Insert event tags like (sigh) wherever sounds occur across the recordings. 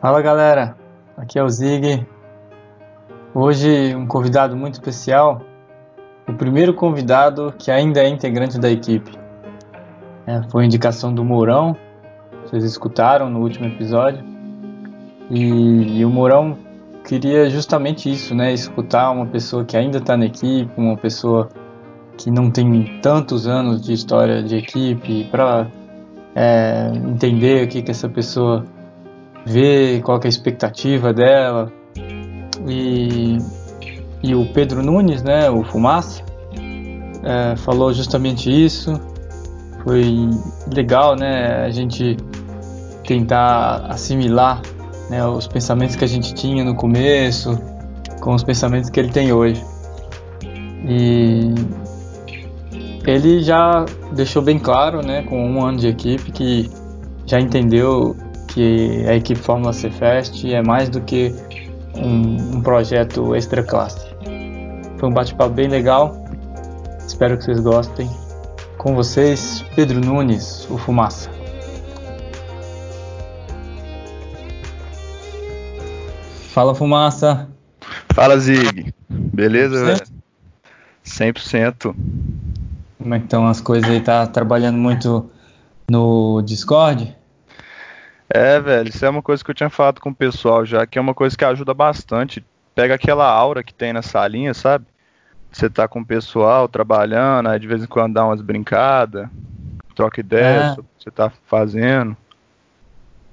Fala galera, aqui é o Zig. Hoje um convidado muito especial, o primeiro convidado que ainda é integrante da equipe. É, foi indicação do Mourão, vocês escutaram no último episódio. E, e o Mourão queria justamente isso, né? Escutar uma pessoa que ainda está na equipe, uma pessoa que não tem tantos anos de história de equipe, para é, entender o que, que essa pessoa ver qual é a expectativa dela. E, e o Pedro Nunes, né, o Fumaça, é, falou justamente isso. Foi legal, né, a gente tentar assimilar né, os pensamentos que a gente tinha no começo com os pensamentos que ele tem hoje. E ele já deixou bem claro, né, com um ano de equipe, que já entendeu que a equipe Fórmula C Fest é mais do que um, um projeto extra classe. Foi um bate-papo bem legal. Espero que vocês gostem. Com vocês, Pedro Nunes, o Fumaça. Fala, Fumaça. Fala, Zig. Beleza, velho? 100%. Como é que estão as coisas aí? Tá trabalhando muito no Discord? É, velho, isso é uma coisa que eu tinha falado com o pessoal já, que é uma coisa que ajuda bastante. Pega aquela aura que tem na salinha, sabe? Você tá com o pessoal trabalhando, aí de vez em quando dá umas brincadas, troca ideias é. sobre o que você tá fazendo.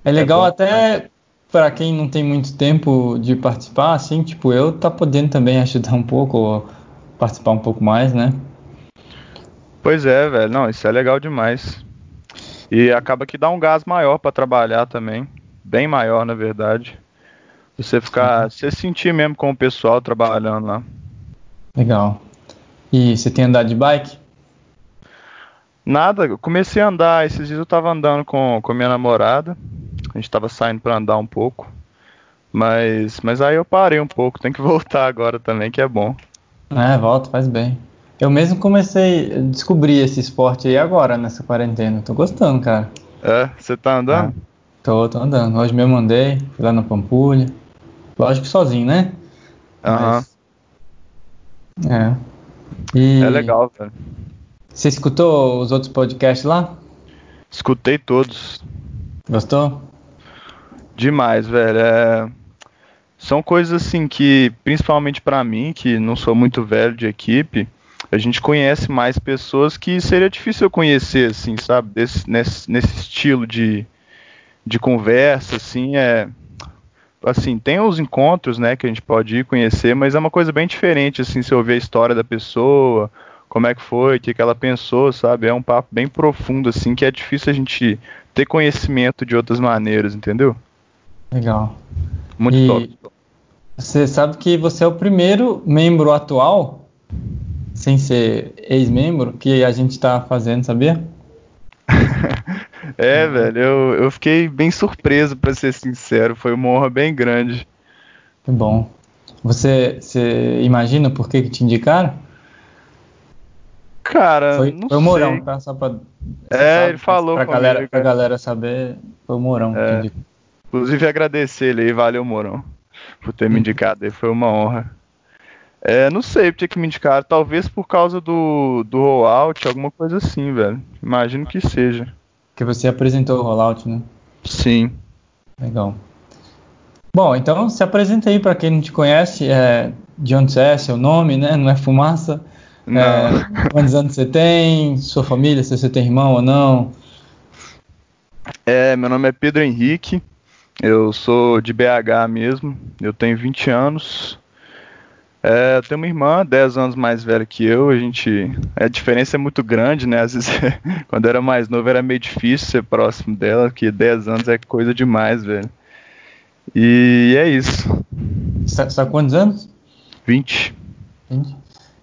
É legal é até para quem não tem muito tempo de participar, assim, tipo, eu tá podendo também ajudar um pouco, participar um pouco mais, né? Pois é, velho, não, isso é legal demais. E acaba que dá um gás maior para trabalhar também, bem maior na verdade. Você ficar, você sentir mesmo com o pessoal trabalhando lá. Legal. E você tem andado de bike? Nada, eu comecei a andar, esses dias eu tava andando com, com a minha namorada. A gente tava saindo para andar um pouco. Mas, mas aí eu parei um pouco, tem que (laughs) voltar agora também, que é bom. É, volta, faz bem. Eu mesmo comecei a descobrir esse esporte aí agora, nessa quarentena. Tô gostando, cara. É? Você tá andando? Ah, tô, tô andando. Hoje mesmo andei, fui lá na Pampulha. Lógico que sozinho, né? Aham. Mas... É. E... É legal, velho. Você escutou os outros podcasts lá? Escutei todos. Gostou? Demais, velho. É... São coisas assim que, principalmente para mim, que não sou muito velho de equipe, a gente conhece mais pessoas que seria difícil eu conhecer, assim, sabe? Desse, nesse, nesse estilo de, de conversa, assim, é. Assim, tem os encontros, né, que a gente pode ir conhecer, mas é uma coisa bem diferente, assim, se ouvir a história da pessoa, como é que foi, o que, que ela pensou, sabe? É um papo bem profundo, assim, que é difícil a gente ter conhecimento de outras maneiras, entendeu? Legal. Muito e top. Você sabe que você é o primeiro membro atual sem ser ex-membro, que a gente tá fazendo, sabia? (laughs) é, velho, eu, eu fiquei bem surpreso, para ser sincero. Foi uma honra bem grande. Que bom. Você, você imagina por que, que te indicaram? Cara, foi, não foi o Mourão, tá? Só pra, é, sabe, ele falou pra, comigo, galera, pra galera saber, foi o Mourão é. que indicou. Inclusive agradecer ele aí, valeu Mourão, por ter me indicado, foi uma honra. É, não sei, tinha que me indicar. Talvez por causa do, do rollout, alguma coisa assim, velho. Imagino que seja. Que você apresentou o rollout, né? Sim. Legal. Bom, então se apresenta aí para quem não te conhece. É, de onde você é, seu nome, né? Não é fumaça. Não. É, (laughs) quantos anos você tem? Sua família, se você tem irmão ou não? É, meu nome é Pedro Henrique. Eu sou de BH mesmo. Eu tenho 20 anos. É, eu tenho uma irmã 10 anos mais velha que eu, a gente. A diferença é muito grande, né? Às vezes, (laughs) quando eu era mais novo, era meio difícil ser próximo dela, que 10 anos é coisa demais, velho. E é isso. Você tá quantos anos? 20. 20.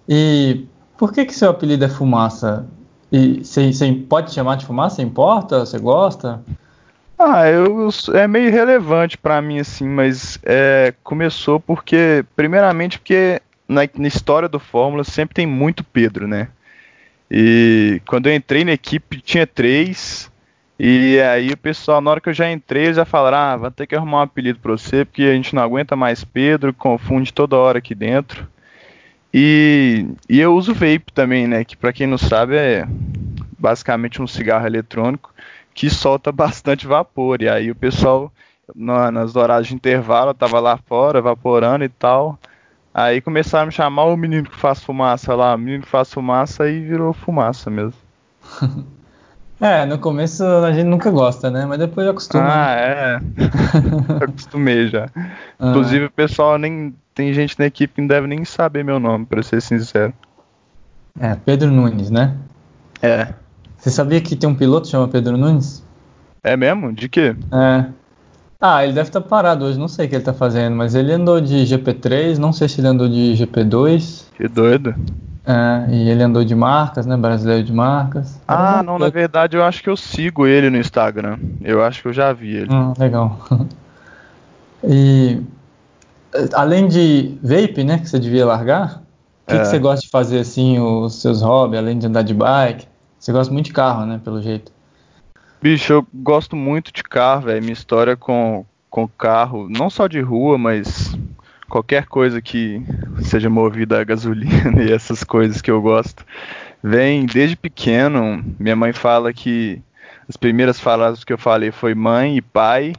E por que que seu apelido é Fumaça? E você pode chamar de Fumaça? Importa? Você gosta? Ah, eu, é meio relevante para mim assim, mas é, começou porque, primeiramente, porque na, na, história do Fórmula sempre tem muito Pedro, né? E quando eu entrei na equipe tinha três E aí o pessoal, na hora que eu já entrei, já falaram, ah, vai ter que arrumar um apelido pra você, porque a gente não aguenta mais Pedro, confunde toda hora aqui dentro. E, e eu uso vape também, né? Que pra quem não sabe é basicamente um cigarro eletrônico que solta bastante vapor. E aí o pessoal, na, nas horas de intervalo, tava lá fora, evaporando e tal. Aí começaram a me chamar o menino que faz fumaça lá, o menino que faz fumaça e virou fumaça mesmo. (laughs) É, no começo a gente nunca gosta, né? Mas depois acostuma. Ah, é. (laughs) Acostumei já. Ah. Inclusive o pessoal nem. Tem gente na equipe que não deve nem saber meu nome, pra ser sincero. É, Pedro Nunes, né? É. Você sabia que tem um piloto que chama Pedro Nunes? É mesmo? De quê? É. Ah, ele deve estar tá parado hoje, não sei o que ele está fazendo, mas ele andou de GP3, não sei se ele andou de GP2. Que doido. É, e ele andou de marcas, né? Brasileiro de marcas. Ah, não, na verdade eu acho que eu sigo ele no Instagram. Eu acho que eu já vi ele. Ah, legal. (laughs) E além de vape, né, que você devia largar, o que, é. que, você gosta de fazer assim, os seus hobbies, além de andar de bike? Você gosta muito de carro, né, pelo jeito. Bicho, eu gosto muito de carro, velho. Minha história com, com carro, não só de rua, mas qualquer coisa que seja movida a gasolina (laughs) e essas coisas que eu gosto. Vem desde pequeno, minha mãe fala que as primeiras palavras que eu falei foi mãe e pai,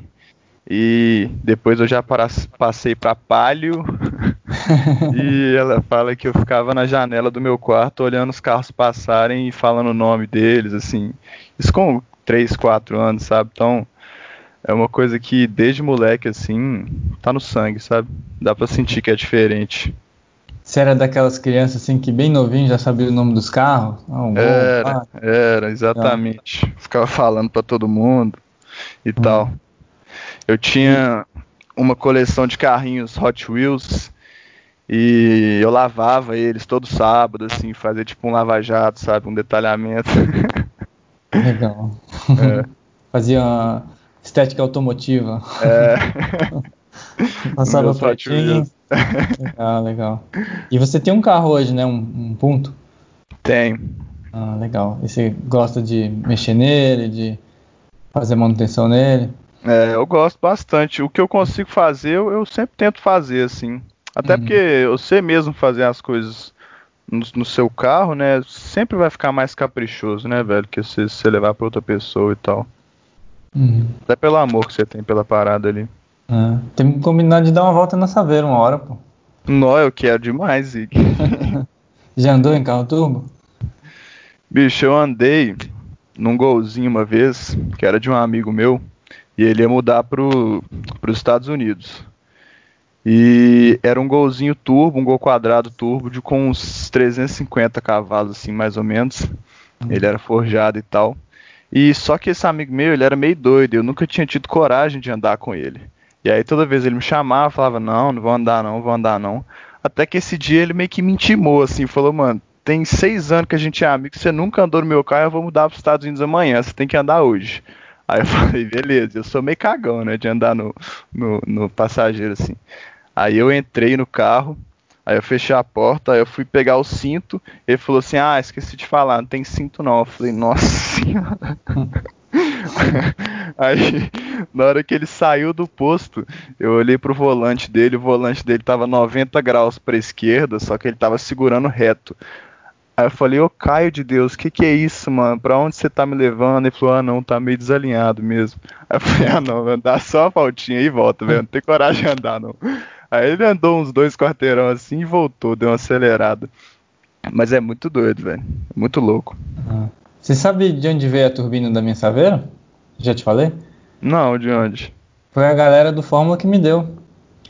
e depois eu já passei para palio. (laughs) (laughs) e ela fala que eu ficava na janela do meu quarto olhando os carros passarem e falando o nome deles, assim. Isso com 3, 4 anos, sabe? Então, é uma coisa que desde moleque, assim, tá no sangue, sabe? Dá pra sentir que é diferente. Você era daquelas crianças, assim, que bem novinho já sabia o nome dos carros? Ah, era, era, exatamente. Ah. Ficava falando para todo mundo e hum. tal. Eu tinha uma coleção de carrinhos Hot Wheels e eu lavava eles todo sábado, assim, fazia tipo um lava-jato, sabe? Um detalhamento. (laughs) Legal. É. (laughs) Fazia estética automotiva. É. (laughs) Passava pratinho. legal, legal. E você tem um carro hoje, né? Um, um ponto? Tenho. Ah, legal. E você gosta de mexer nele, de fazer manutenção nele? É, eu gosto bastante. O que eu consigo fazer, eu, eu sempre tento fazer, assim. Até uhum. porque você mesmo fazer as coisas no, no, seu carro, né? Sempre vai ficar mais caprichoso, né, velho? Que se você levar pra outra pessoa e tal. Uhum. Até pelo amor que você tem pela parada ali. É. Tem que combinar de dar uma volta na Saveira uma hora, pô. Não, eu quero demais, Zig. (laughs) Já andou em carro turbo? Bicho, eu andei num golzinho uma vez, que era de um amigo meu, e ele ia mudar pro, pros Estados Unidos. E era um golzinho turbo, um gol quadrado turbo, de com uns 350 cavalos, assim, mais ou menos. Uhum. Ele era forjado e tal. E só que esse amigo meu, ele era meio doido, eu nunca tinha tido coragem de andar com ele. E aí toda vez ele me chamava, falava, não, não vou andar não, vou andar não. Até que esse dia ele meio que me intimou, assim, falou, mano, tem seis anos que a gente é amigo, você nunca andou no meu carro, eu vou mudar para os Estados Unidos amanhã, você tem que andar hoje. Aí eu (laughs) falei, beleza, eu sou meio cagão, né, de andar no, no, no passageiro, assim. Aí eu entrei no carro, aí eu fechei a porta, aí eu fui pegar o cinto, ele falou assim, ah, esqueci de falar, não tem cinto não. Eu falei, nossa (laughs) senhora. (laughs) Aí, na hora que ele saiu do posto, eu olhei pro volante dele, o volante dele tava 90 graus pra esquerda, só que ele tava segurando reto. Aí eu falei, ô Caio de Deus, o que que é isso, mano? Pra onde você tá me levando? Ele falou, ah não, tá meio desalinhado mesmo. Aí eu falei, ah não, dá só a voltinha e volta, velho, não tem coragem de andar não. Aí ele andou uns dois quarteirão assim e voltou, deu uma acelerada. Mas é muito doido, velho, muito louco. Ah. Você sabe de onde veio a turbina da minha Saveira? Já te falei? Não, de onde? Foi a galera do Fórmula que me deu.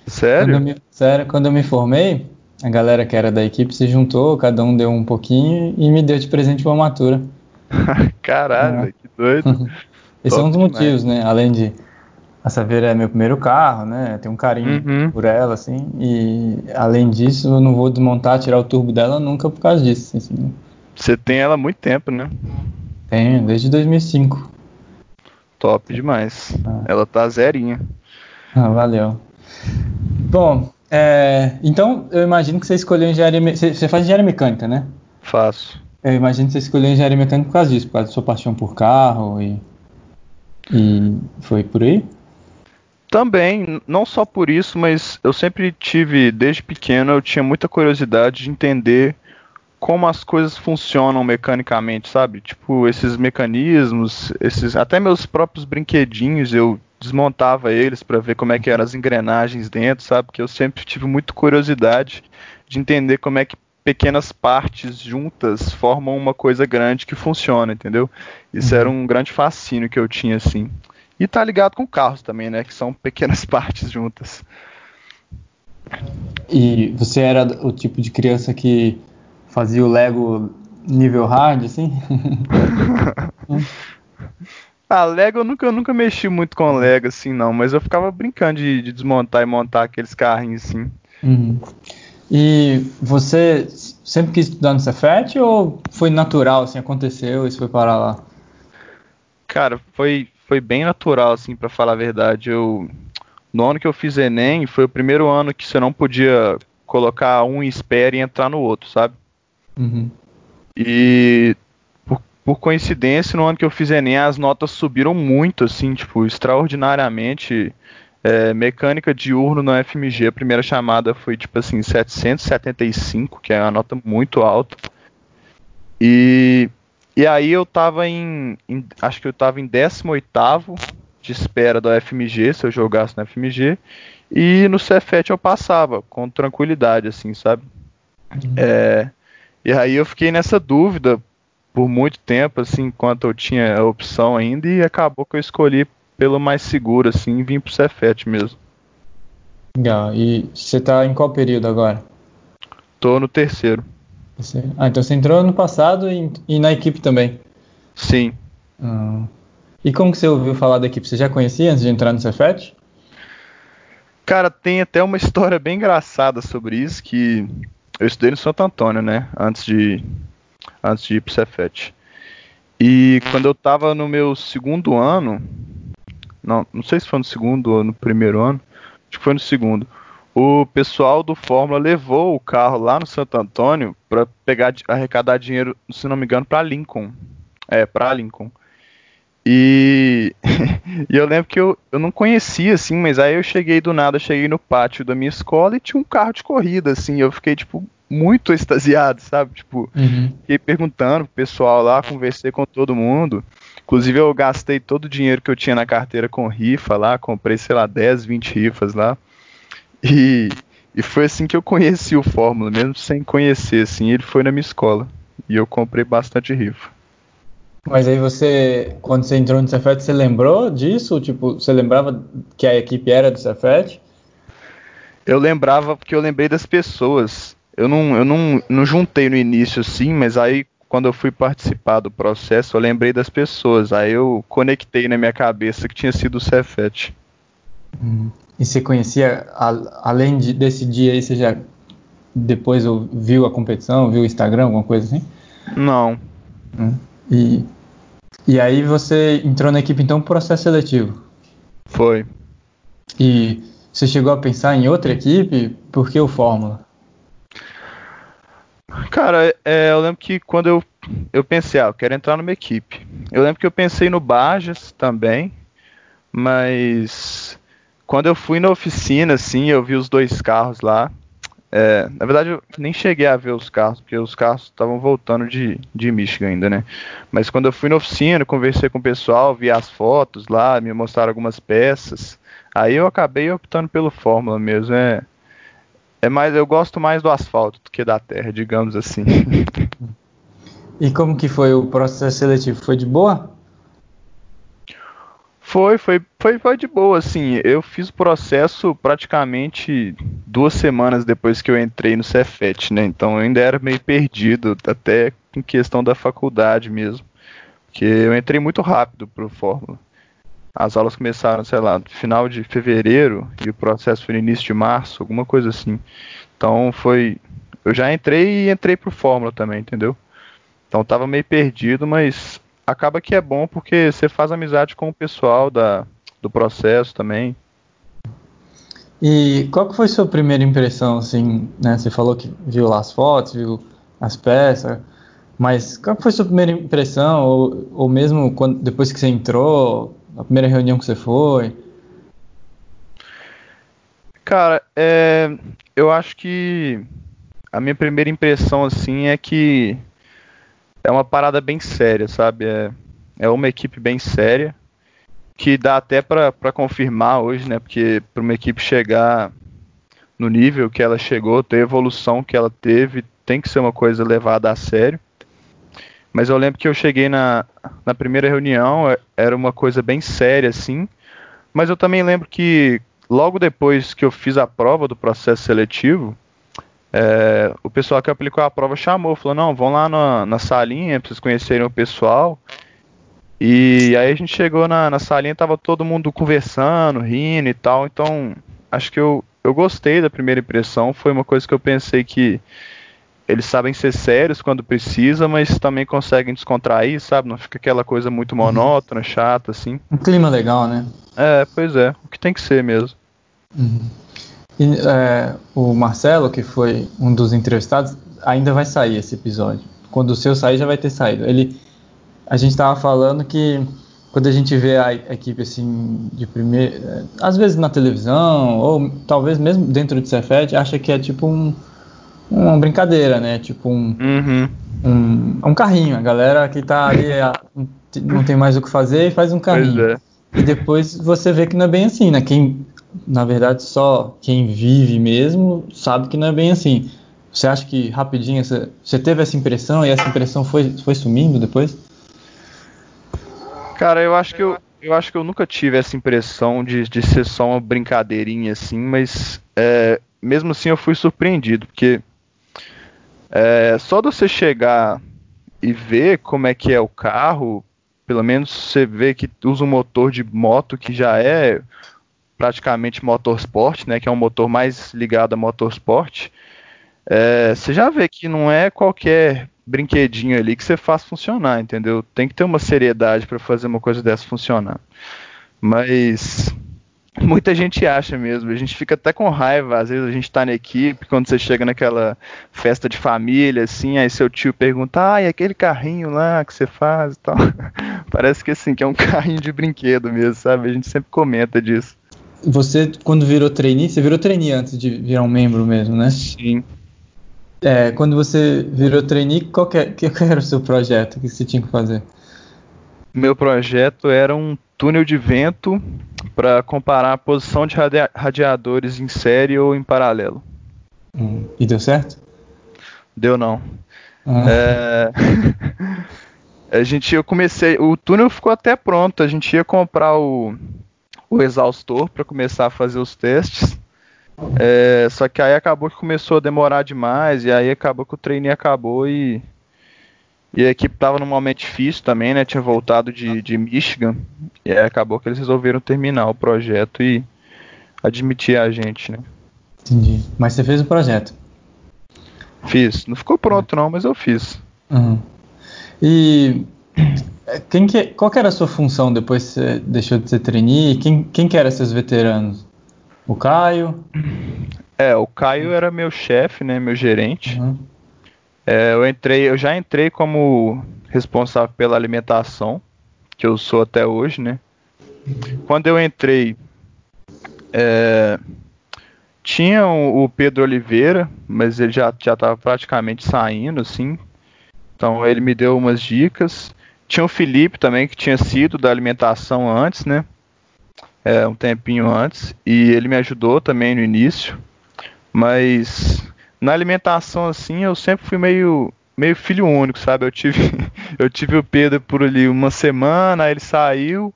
Sério? Quando me, sério, quando eu me formei, a galera que era da equipe se juntou, cada um deu um pouquinho e me deu de presente uma matura. (laughs) Caralho, é. que doido. (laughs) Esse é um dos motivos, né? Além de a Saveira é meu primeiro carro, né? Tenho um carinho uhum. por ela, assim. E além disso, eu não vou desmontar, tirar o turbo dela nunca por causa disso. Assim, né? Você tem ela há muito tempo, né? Tenho, desde 2005. Top demais. Ah. Ela tá zerinha. Ah, valeu. Bom, é, então eu imagino que você escolheu engenharia. Você, você faz engenharia mecânica, né? Faço. Eu imagino que você escolheu engenharia mecânica por causa disso, por causa da sua paixão por carro e. E foi por aí? Também, não só por isso, mas eu sempre tive, desde pequeno, eu tinha muita curiosidade de entender como as coisas funcionam mecanicamente, sabe? Tipo, esses mecanismos, esses até meus próprios brinquedinhos, eu desmontava eles para ver como é que eram as engrenagens dentro, sabe? Porque eu sempre tive muita curiosidade de entender como é que pequenas partes juntas formam uma coisa grande que funciona, entendeu? Isso uhum. era um grande fascínio que eu tinha assim. E tá ligado com carros também, né? Que são pequenas (laughs) partes juntas. E você era o tipo de criança que fazia o Lego nível hard, assim? (laughs) ah, Lego eu nunca, eu nunca mexi muito com Lego, assim, não. Mas eu ficava brincando de, de desmontar e montar aqueles carrinhos, assim. Uhum. E você sempre quis estudar no Cefet ou foi natural, assim, aconteceu e você foi parar lá? Cara, foi, foi bem natural, assim, para falar a verdade. Eu, no ano que eu fiz Enem, foi o primeiro ano que você não podia colocar um em espera e entrar no outro, sabe? Uhum. E por, por, coincidência, no ano que eu fiz Enem, as notas subiram muito, assim, tipo, extraordinariamente. É, mecânica diurno no FMG, a primeira chamada foi tipo assim, 775, que é uma nota muito alta. E e aí eu tava em, em, Acho que eu tava em 18 de espera do FMG, se eu jogasse no FMG. E no Cefet eu passava, com tranquilidade, assim, sabe? Uhum. É, e aí eu fiquei nessa dúvida por muito tempo, assim, enquanto eu tinha a opção ainda, e acabou que eu escolhi pelo mais seguro, assim, e vim pro Cefet mesmo. Legal. E você tá em qual período agora? Tô no terceiro. Ah, então você entrou no passado e, e na equipe também? Sim. Ah. E como que você ouviu falar da equipe? Você já conhecia antes de entrar no Cefet? Cara, tem até uma história bem engraçada sobre isso, que eu estudei no Santo Antônio, né, antes de, antes de ir pro Cefet. E quando eu tava no meu segundo ano, não, não sei se foi no segundo ou no primeiro ano, acho que foi no segundo, o pessoal do Fórmula levou o carro lá no Santo Antônio para pegar arrecadar dinheiro, se não me engano, para Lincoln. É, para Lincoln. E, (laughs) e, eu lembro que eu, eu não conhecia, assim, mas aí eu cheguei do nada, cheguei no pátio da minha escola e tinha um carro de corrida, assim, eu fiquei, tipo, muito extasiado, sabe? Tipo, uhum. fiquei perguntando pro pessoal lá, conversei com todo mundo. Inclusive eu gastei todo o dinheiro que eu tinha na carteira com rifa lá, comprei, sei lá, 10, 20 rifas lá. E, e foi assim que eu conheci o Fórmula, mesmo sem conhecer, assim, ele foi na minha escola. E eu comprei bastante rifa. Mas aí você, quando você entrou no Cefet, você lembrou disso? Tipo, você lembrava que a equipe era do Cefet? Eu lembrava porque eu lembrei das pessoas. Eu não, eu não, não juntei no início assim, mas aí quando eu fui participar do processo, eu lembrei das pessoas. Aí eu conectei na minha cabeça que tinha sido o Cefet. Hum. E você conhecia, a, além de, desse dia aí, você já depois viu a competição, viu o Instagram, alguma coisa assim? Não. Hum. E, e aí você entrou na equipe então processo seletivo? Foi. E você chegou a pensar em outra equipe? Por que o Fórmula? Cara, é, eu lembro que quando eu, eu pensei, ah, eu quero entrar numa equipe. Eu lembro que eu pensei no Bajas também, mas quando eu fui na oficina, assim, eu vi os dois carros lá. É, na verdade, eu nem cheguei a ver os carros, porque os carros estavam voltando de, de Michigan ainda, né? Mas quando eu fui na oficina, conversei com o pessoal, vi as fotos lá, me mostraram algumas peças. Aí eu acabei optando pelo Fórmula mesmo. É, é mais, eu gosto mais do asfalto do que da terra, digamos assim. (laughs) E como que foi o processo seletivo? Foi de boa? Foi, foi, foi, foi de boa, assim. Eu fiz o processo praticamente duas semanas depois que eu entrei no Cefet, né? Então eu ainda era meio perdido, até em questão da faculdade mesmo. Porque eu entrei muito rápido pro Fórmula. As aulas começaram, sei lá, no final de fevereiro e o processo foi no início de março, alguma coisa assim. Então foi. Eu já entrei e entrei pro Fórmula também, entendeu? Então tava meio perdido, mas acaba que é bom porque você faz amizade com o pessoal da, do processo também. E qual que foi sua primeira impressão, assim, né? Você falou que viu lá as fotos, viu as peças, mas qual que foi sua primeira impressão, ou, ou mesmo quando, depois que você entrou, a primeira reunião que você foi? Cara, é, eu acho que a minha primeira impressão assim é que é uma parada bem séria, sabe? É, é uma equipe bem séria que dá até para confirmar hoje, né? Porque para uma equipe chegar no nível que ela chegou, ter a evolução que ela teve, tem que ser uma coisa levada a sério. Mas eu lembro que eu cheguei na, na primeira reunião, é, era uma coisa bem séria, assim. Mas eu também lembro que logo depois que eu fiz a prova do processo seletivo, é, o pessoal que aplicou a prova chamou, falou, não, vão lá na, na salinha pra vocês conhecerem o pessoal. E aí a gente chegou na, na salinha, tava todo mundo conversando, rindo e tal, então acho que eu, eu gostei da primeira impressão, foi uma coisa que eu pensei que eles sabem ser sérios quando precisa, mas também conseguem descontrair, sabe? Não fica aquela coisa muito uhum. monótona, chata, assim. Um clima legal, né? É, pois é, o que tem que ser mesmo. Uhum. E, é, o Marcelo, que foi um dos entrevistados, ainda vai sair esse episódio. Quando o seu sair, já vai ter saído. Ele, a gente estava falando que quando a gente vê a equipe assim de primeiro, é, às vezes na televisão ou talvez mesmo dentro de Cefet, acha que é tipo um, uma brincadeira, né? Tipo um, uhum. um, um carrinho. A galera que tá ali (laughs) não tem mais o que fazer e faz um carrinho. É. E depois você vê que não é bem assim, né? Quem, na verdade, só quem vive mesmo sabe que não é bem assim. Você acha que rapidinho você, você teve essa impressão e essa impressão foi, foi sumindo depois? Cara, eu acho que eu, eu acho que eu nunca tive essa impressão de, de ser só uma brincadeirinha assim, mas é, mesmo assim eu fui surpreendido, porque é, só de você chegar e ver como é que é o carro, pelo menos você vê que usa um motor de moto que já é praticamente motorsport, né, que é um motor mais ligado a motorsport, é, você já vê que não é qualquer brinquedinho ali que você faz funcionar, entendeu? Tem que ter uma seriedade para fazer uma coisa dessa funcionar. Mas muita gente acha mesmo, a gente fica até com raiva, às vezes a gente tá na equipe, quando você chega naquela festa de família, assim, aí seu tio pergunta, ah, e aquele carrinho lá que você faz e tal. (laughs) Parece que assim, que é um (laughs) carrinho de brinquedo mesmo, sabe? A gente sempre comenta disso. Você, quando virou trainee, você virou trainee antes de virar um membro mesmo, né? Sim. É, quando você virou trainee, qual, que, é, qual era o seu projeto? O que você tinha que fazer? Meu projeto era um túnel de vento para comparar a posição de radiadores em série ou em paralelo. Hum, e deu certo? Deu não. Ah. É... (laughs) a gente, eu comecei, o túnel ficou até pronto. A gente ia comprar o, o exaustor para começar a fazer os testes. É, só que aí acabou que começou a demorar demais, e aí acabou que o treino acabou e, e a equipe tava num momento difícil também, né? Tinha voltado de, de Michigan, e aí acabou que eles resolveram terminar o projeto e admitir a gente, né? Entendi. Mas você fez o projeto? Fiz. Não ficou pronto não, mas eu fiz. Uhum. E quem que, qual que era a sua função depois que você deixou de ser trainee? Quem, quem que eram esses veteranos? O Caio? É, o Caio era meu chefe, né, meu gerente. Uhum. É, eu entrei, eu já entrei como responsável pela alimentação, que eu sou até hoje, né. Quando eu entrei, é, tinha o, Pedro Oliveira, mas ele já já estava praticamente saindo, assim. Então ele me deu umas dicas. Tinha o Felipe também que tinha sido da alimentação antes, né? é, um tempinho antes e ele me ajudou também no início, mas na alimentação assim eu sempre fui meio meio filho único, sabe? Eu tive (laughs) eu tive o Pedro por ali uma semana, aí ele saiu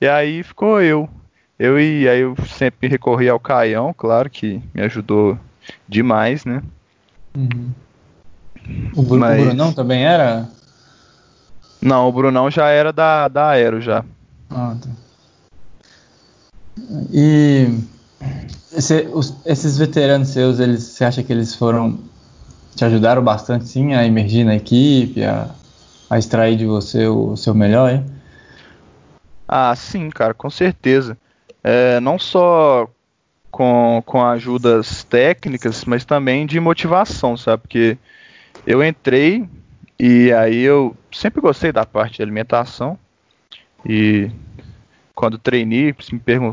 e aí ficou eu. Eu e aí eu sempre recorri ao Caião, claro que me ajudou demais, né? Uhum. O, Mas... o Brunão também era? Não, o Brunão já era da, da Aero já. Ah, tá. E esse, os, esses veteranos seus, eles, você acha que eles foram te ajudaram bastante, sim, a emergir na equipe, a, a extrair de você o, o seu melhor, hein? Ah, sim, cara, com certeza. É, não só com, com ajudas técnicas, mas também de motivação, sabe? Porque eu entrei e aí eu sempre gostei da parte de alimentação e quando treinei,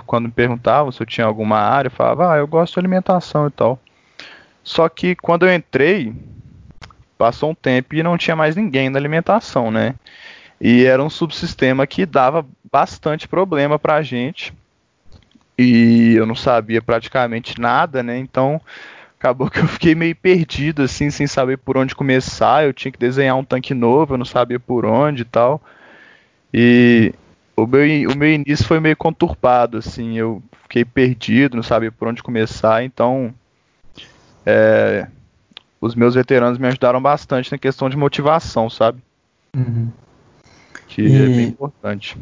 quando me perguntavam se eu tinha alguma área, eu falava, ah, eu gosto de alimentação e tal. Só que quando eu entrei, passou um tempo e não tinha mais ninguém na alimentação, né? E era um subsistema que dava bastante problema pra gente. E eu não sabia praticamente nada, né? Então acabou que eu fiquei meio perdido, assim, sem saber por onde começar. Eu tinha que desenhar um tanque novo, eu não sabia por onde e tal. E o meu, o meu início foi meio conturbado, assim, eu fiquei perdido, não sabia por onde começar, então é, os meus veteranos me ajudaram bastante na questão de motivação, sabe? Uhum. Que e, é bem importante.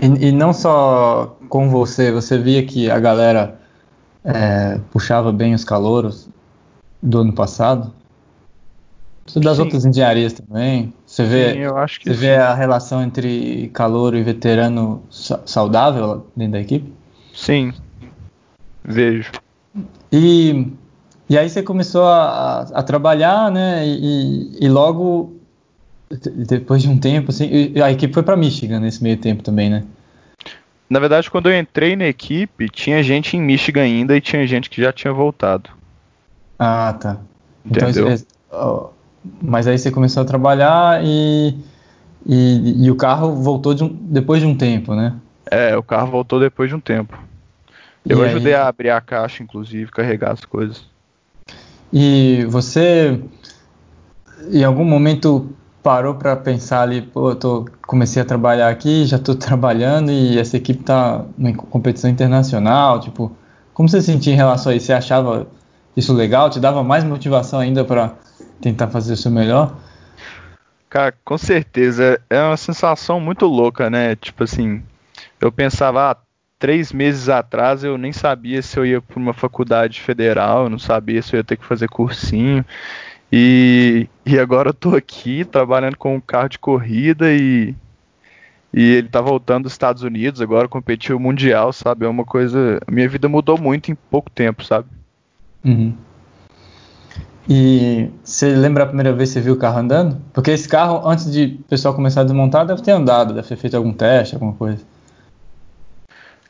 E, e, não só com você, você via que a galera é, puxava bem os calouros do ano passado? Das sim. outras engenharias também. Você vê, sim, eu acho que você sim. vê a relação entre calouro e veterano saudável dentro da equipe? Sim, vejo. E, e aí você começou a, a trabalhar, né? E, e, logo, depois de um tempo, assim, a equipe foi para Michigan nesse meio tempo também, né? Na verdade, quando eu entrei na equipe, tinha gente em Michigan ainda e tinha gente que já tinha voltado. Ah, tá. Então, Entendeu? Então, mas aí você começou a trabalhar e, e, e o carro voltou de um, depois de um tempo, né? É, o carro voltou depois de um tempo. Eu e ajudei aí? a abrir a caixa, inclusive, carregar as coisas. E você, em algum momento, parou para pensar ali, pô, eu tô, comecei a trabalhar aqui, já estou (laughs) trabalhando e essa equipe está em competição internacional, tipo, como você se sentia em relação a isso? Você achava isso legal? Te dava mais motivação ainda para tentar fazer o seu melhor? Cara, com certeza. É uma sensação muito louca, né? Tipo assim, eu pensava, ah, três meses atrás eu nem sabia se eu ia para uma faculdade federal, eu não sabia se eu ia ter que fazer cursinho. E, e agora eu tô aqui trabalhando com um carro de corrida e, e ele tá voltando dos Estados Unidos, agora competiu o Mundial, sabe? É uma coisa. Minha vida mudou muito em pouco tempo, sabe? Uhum. E você lembra a primeira vez que você viu o carro andando? Porque esse carro, antes de o pessoal começar a desmontar, deve ter andado, deve ter feito algum teste, alguma coisa.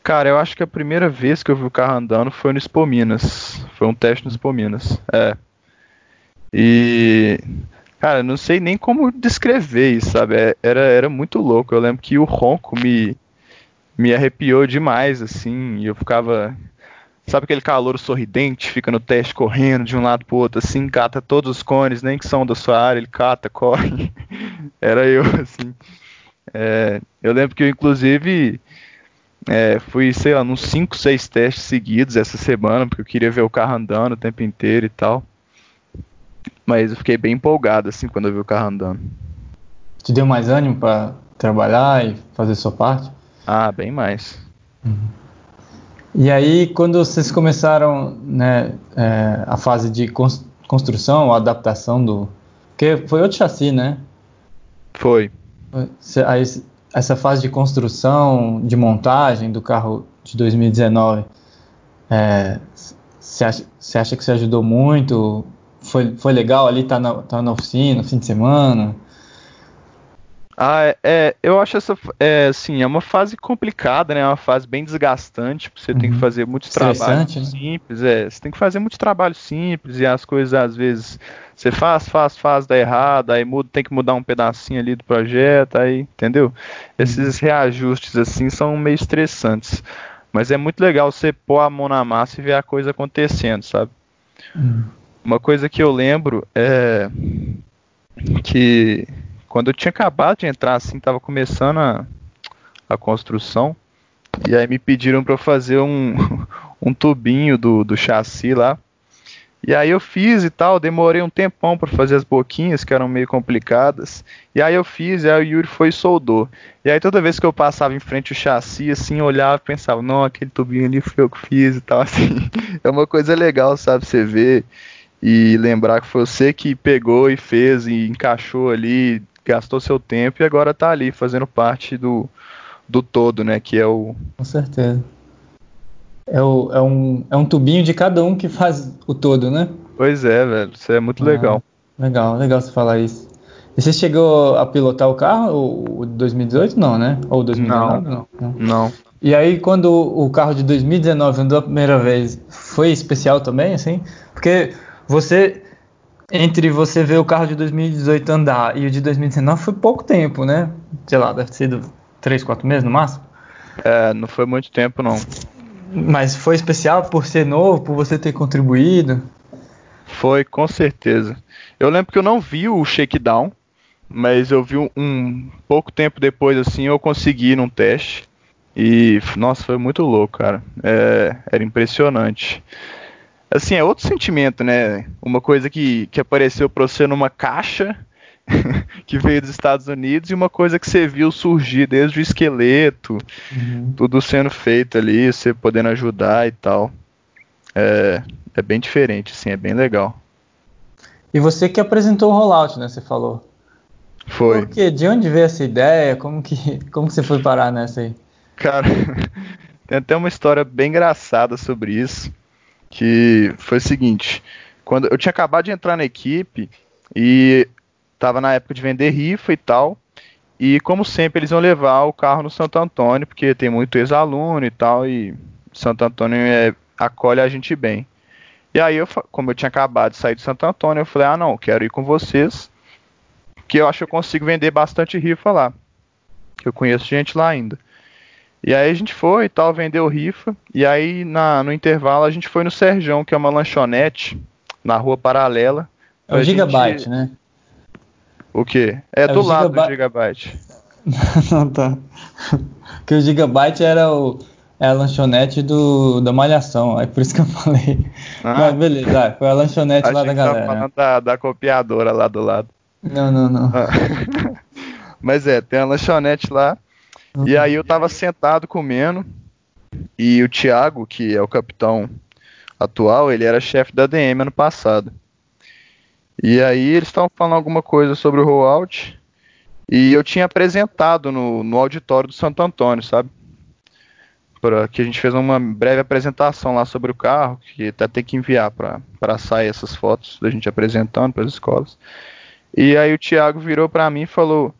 Cara, eu acho que a primeira vez que eu vi o carro andando foi no Expo Minas. Foi um teste no Expo Minas. É. E. Cara, não sei nem como descrever isso, sabe? É, era, era muito louco. Eu lembro que o ronco me, me arrepiou demais, assim. E eu ficava Sabe aquele calor sorridente, fica no teste correndo de um lado pro outro, assim, cata todos os cones, nem que são da sua área, ele cata, (laughs) corre. Era eu, assim. É, eu lembro que eu, inclusive, é, fui, sei lá, nos 5, 6 testes seguidos essa semana, porque eu queria ver o carro andando o tempo inteiro e tal. Mas eu fiquei bem empolgado, assim, quando eu vi o carro andando. Te deu mais ânimo para trabalhar e fazer sua parte? Ah, bem mais. Uhum. E aí, quando vocês começaram né, é, a fase de construção, a adaptação do. Porque foi outro chassi, né? Foi. Aí, essa fase de construção, de montagem do carro de 2019, você é, acha, acha, que você ajudou muito? Foi, foi legal ali tá na, tá na oficina, fim de semana? Ah, é, é, eu acho essa, é, assim, é uma fase complicada, né? É uma fase bem desgastante, você uhum. tem que uhum. fazer muitos trabalhos né? simples, é, você tem que fazer muitos trabalhos simples e as coisas às vezes você faz, faz, faz, dá errado, aí muda, tem que mudar um pedacinho ali do projeto, aí, entendeu? Esses uhum. reajustes assim são meio estressantes, mas é muito legal você pôr a mão na massa e ver a coisa acontecendo, sabe? Uhum. Uma coisa que eu lembro é que quando eu tinha acabado de entrar, assim, tava começando a, a construção, e aí me pediram para fazer um, (laughs) um tubinho do, do chassi lá. E aí eu fiz e tal, demorei um tempão para fazer as boquinhas, que eram meio complicadas. E aí eu fiz, e aí o Yuri foi e soldou. E aí toda vez que eu passava em frente o chassi, assim, olhava e pensava, não, aquele tubinho ali foi eu que fiz e tal, (laughs) assim. É uma coisa legal, sabe, você ver e lembrar que foi você que pegou e fez e encaixou ali, gastou seu tempo e agora está ali fazendo parte do, do todo, né? Que é o. Com certeza. É, o, é, um, é um tubinho de cada um que faz o todo, né? Pois é, velho. Isso é muito ah, legal. Legal, legal você falar isso. E você chegou a pilotar o carro, o, o 2018? Não, né? Ou 2019? Não, não. não. E aí, quando o carro de 2019 andou a primeira vez, foi especial também, assim? Porque você, entre você ver o carro de 2018 andar e o de 2019, foi pouco tempo, né? Sei lá, deve ter sido 3, 4 meses no máximo? É, não foi muito tempo, não. Mas foi especial por ser novo, por você ter contribuído? Foi, com certeza. Eu lembro que eu não vi o shakedown, mas eu vi um, um pouco tempo depois, assim, eu consegui num teste. E, nossa, foi muito louco, cara. É, era impressionante. Assim, é outro sentimento, né? Uma coisa que, que apareceu pra você numa caixa (laughs) que veio dos Estados Unidos e uma coisa que você viu surgir desde o esqueleto, uhum. tudo sendo feito ali, você podendo ajudar e tal. É, é bem diferente, assim, é bem legal. E você que apresentou o rollout, né? Você falou. Foi. Por quê? De onde veio essa ideia? Como que, (laughs) como que você foi parar nessa aí? Cara, (laughs) tem até uma história bem engraçada sobre isso, que foi o seguinte, quando eu tinha acabado de entrar na equipe e estava na época de vender rifa e tal. E como sempre, eles iam levar o carro no Santo Antônio, porque tem muito ex-aluno e tal, e Santo Antônio é, acolhe a gente bem. E aí, eu, como eu tinha acabado de sair de Santo Antônio, eu falei, ah não, quero ir com vocês, que eu acho que eu consigo vender bastante rifa lá. Eu conheço gente lá ainda. E aí a gente foi e tal, vendeu rifa. E aí na, no intervalo a gente foi no Serjão, que é uma lanchonete na rua paralela. É o Gigabyte, gente... né? O quê? É, é do lado do Gigabyte. (laughs) Não, tá. Porque o Gigabyte era o, é a lanchonete do, da Malhação, é por isso que eu falei. Ah. Mas beleza, foi a lanchonete lá da galera. Tá falando da, da copiadora lá do lado. Não, não, não. Ah. (laughs) Mas é, tem a lanchonete lá. Uhum. E aí eu tava sentado comendo. E o Thiago, que é o capitão atual, ele era chefe da DM ano passado. E aí eles estavam falando alguma coisa sobre o rollout. E eu tinha apresentado no, no auditório do Santo Antônio, sabe? Pra, que a gente fez uma breve apresentação lá sobre o carro, que até tem que enviar para sair essas fotos da gente apresentando para as escolas. E aí o Thiago virou para mim e falou: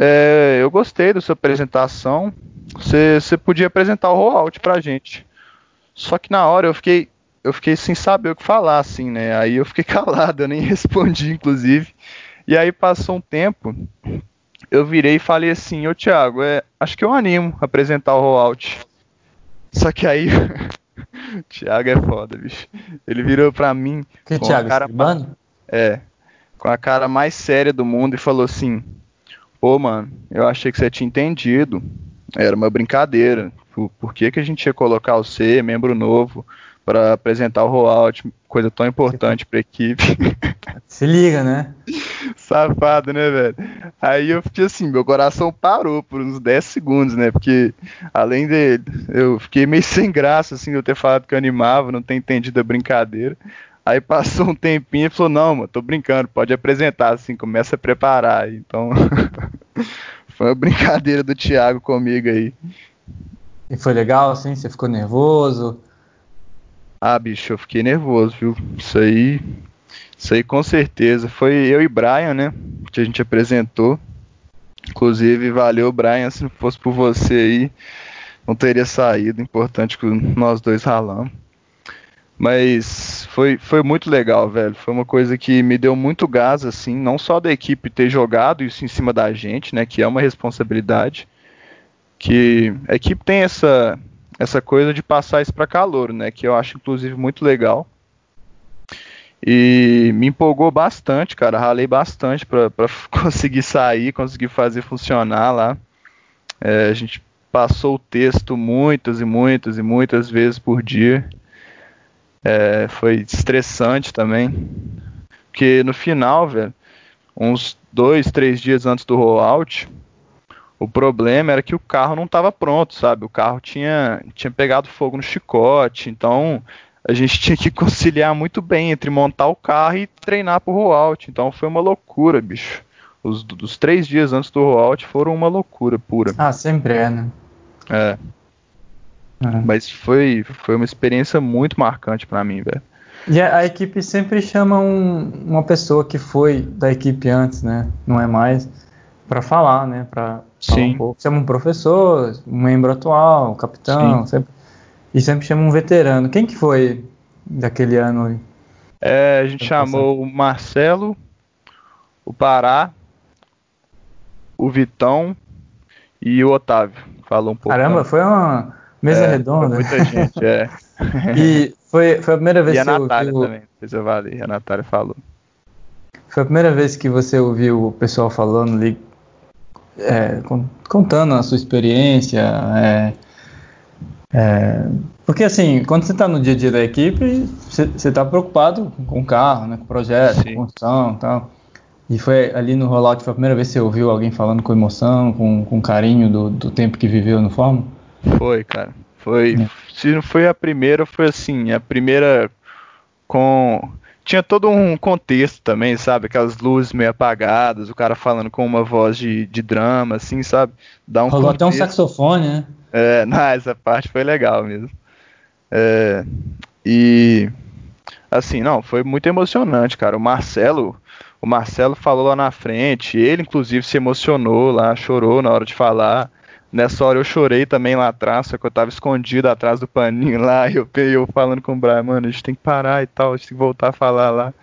é, Eu gostei da sua apresentação, você podia apresentar o rollout para a gente. Só que na hora eu fiquei, eu fiquei sem saber o que falar, assim, né? Aí eu fiquei (laughs) calado, eu nem respondi, inclusive. E aí passou um tempo, eu virei e falei assim, ô Thiago, é, acho que eu animo a apresentar o rollout. Só que aí, (laughs) Thiago é foda, bicho. Ele virou pra mim que com Thiago, a cara É, com a cara mais séria do mundo e falou assim, ô mano, eu achei que você tinha entendido. Era uma brincadeira. Por, por que, que a gente ia colocar você, membro novo, para apresentar o rollout, coisa tão importante para a equipe. (laughs) Se liga, né? Safado, né, velho? Aí eu fiquei assim, meu coração parou por uns 10 segundos, né? Porque além dele, eu fiquei meio (laughs) sem graça, assim, de eu ter falado que eu animava, não ter entendido a brincadeira. Aí passou um tempinho e falou, não, mano, tô brincando, pode apresentar, assim, começa a preparar. Então, (laughs) foi uma brincadeira do Thiago comigo aí. E foi legal, assim? Você ficou nervoso? Ah, bicho, eu fiquei nervoso, viu? Isso aí. Isso aí com certeza. Foi eu e Brian, né? Que a gente apresentou. Inclusive, valeu, Brian. Se não fosse por você aí, não teria saído. Importante que nós dois ralamos. Mas foi, foi muito legal, velho. Foi uma coisa que me deu muito gás, assim, não só da equipe ter jogado isso em cima da gente, né? Que é uma responsabilidade. Que a equipe tem essa, essa coisa de passar isso para calor, né? Que eu acho inclusive muito legal. E me empolgou bastante, cara. Ralei bastante para (laughs) conseguir sair, conseguir fazer funcionar lá. É, a gente passou o texto muitas e muitas e muitas vezes por dia. É, foi estressante também. Porque no final, velho, uns dois, três dias antes do rollout, o problema era que o carro não estava pronto, sabe? O carro tinha, tinha pegado fogo no chicote, então a gente (laughs) tinha que conciliar muito bem entre montar o carro e treinar pro rollout. Então foi uma loucura, bicho. Os, os três dias antes do rollout foram uma loucura pura. Ah, sempre é, né? É. é. Mas foi, foi uma experiência muito marcante para mim, velho. E a, a, equipe sempre chama um, uma pessoa que foi da equipe antes, né? Não é mais, para falar, né? Sim. Um chama um professor, um membro atual, um capitão, sempre, e sempre chama um veterano. Quem que foi daquele ano ali? É, a gente chamou o Marcelo, o Pará, o Vitão e o Otávio. Falou um pouco. Caramba, foi uma mesa é, redonda. muita gente, é. (laughs) e foi, foi a primeira vez e que a Natália também, fez eu valer, a Natália falou. Foi a primeira vez que você ouviu o pessoal falando ali, é, contando a sua experiência, é, é, porque assim, quando você está no dia a dia da equipe, você está preocupado com o carro, né, com o projeto, Sim. com construção e tal. E foi ali no rollout, foi a primeira vez que você ouviu alguém falando com emoção, com, com carinho do, do tempo que viveu no Fórmula? Foi, cara. Foi. É. Se não foi a primeira, foi assim, a primeira com. Tinha todo um contexto também, sabe? Aquelas luzes meio apagadas, o cara falando com uma voz de, de drama, assim, sabe? Dá um Rolou contexto. até um saxofone, né? É, (laughs) não, essa parte foi legal mesmo. É, e assim, não, foi muito emocionante, cara. O Marcelo, o Marcelo falou lá na frente, ele inclusive se emocionou lá, chorou na hora de falar. Nessa hora eu chorei também lá atrás, só que eu tava escondido atrás do paninho lá, (laughs) e eu, eu falando com o Brian, mano, a gente tem que parar e tal, a gente tem que voltar a falar lá.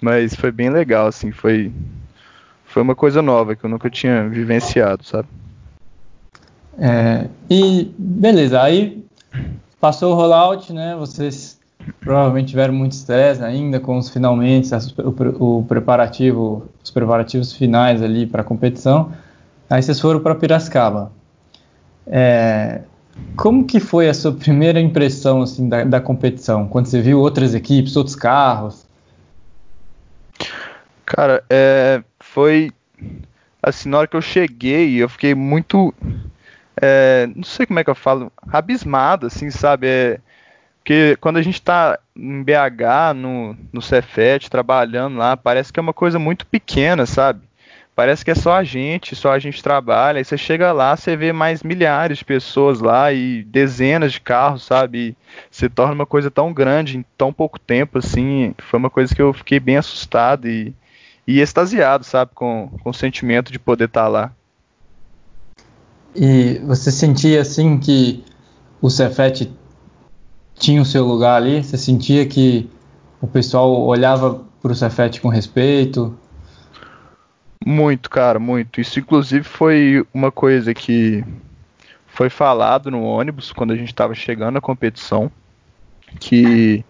Mas foi bem legal, assim, foi, foi uma coisa nova que eu nunca tinha vivenciado, sabe? É, e beleza, aí passou o rollout, né? Vocês provavelmente tiveram muito estresse ainda com os finalmente, o, o, preparativo, os preparativos finais ali para a competição. Aí vocês foram para Piracicaba. É, como que foi a sua primeira impressão assim da, da, competição? Quando você viu outras equipes, outros carros? Cara, é, foi assim na hora que eu cheguei, eu fiquei muito, é, não sei como é que eu falo, abismado, assim, sabe? É, porque quando a gente está em BH, no, no Cefet, trabalhando lá, parece que é uma coisa muito pequena, sabe? Parece que é só a gente, só a gente trabalha. Aí você chega lá, você vê mais milhares de pessoas lá e dezenas de carros, sabe? E se torna uma coisa tão grande em tão pouco tempo, assim. Foi uma coisa que eu fiquei bem assustado e, e extasiado, sabe? Com, com o sentimento de poder estar tá lá. E você sentia assim que o Cefet tinha o seu lugar ali? Você sentia que o pessoal olhava para o Cefet com respeito? Muito, cara, muito. Isso inclusive foi uma coisa que foi falado no ônibus quando a gente estava chegando à competição, que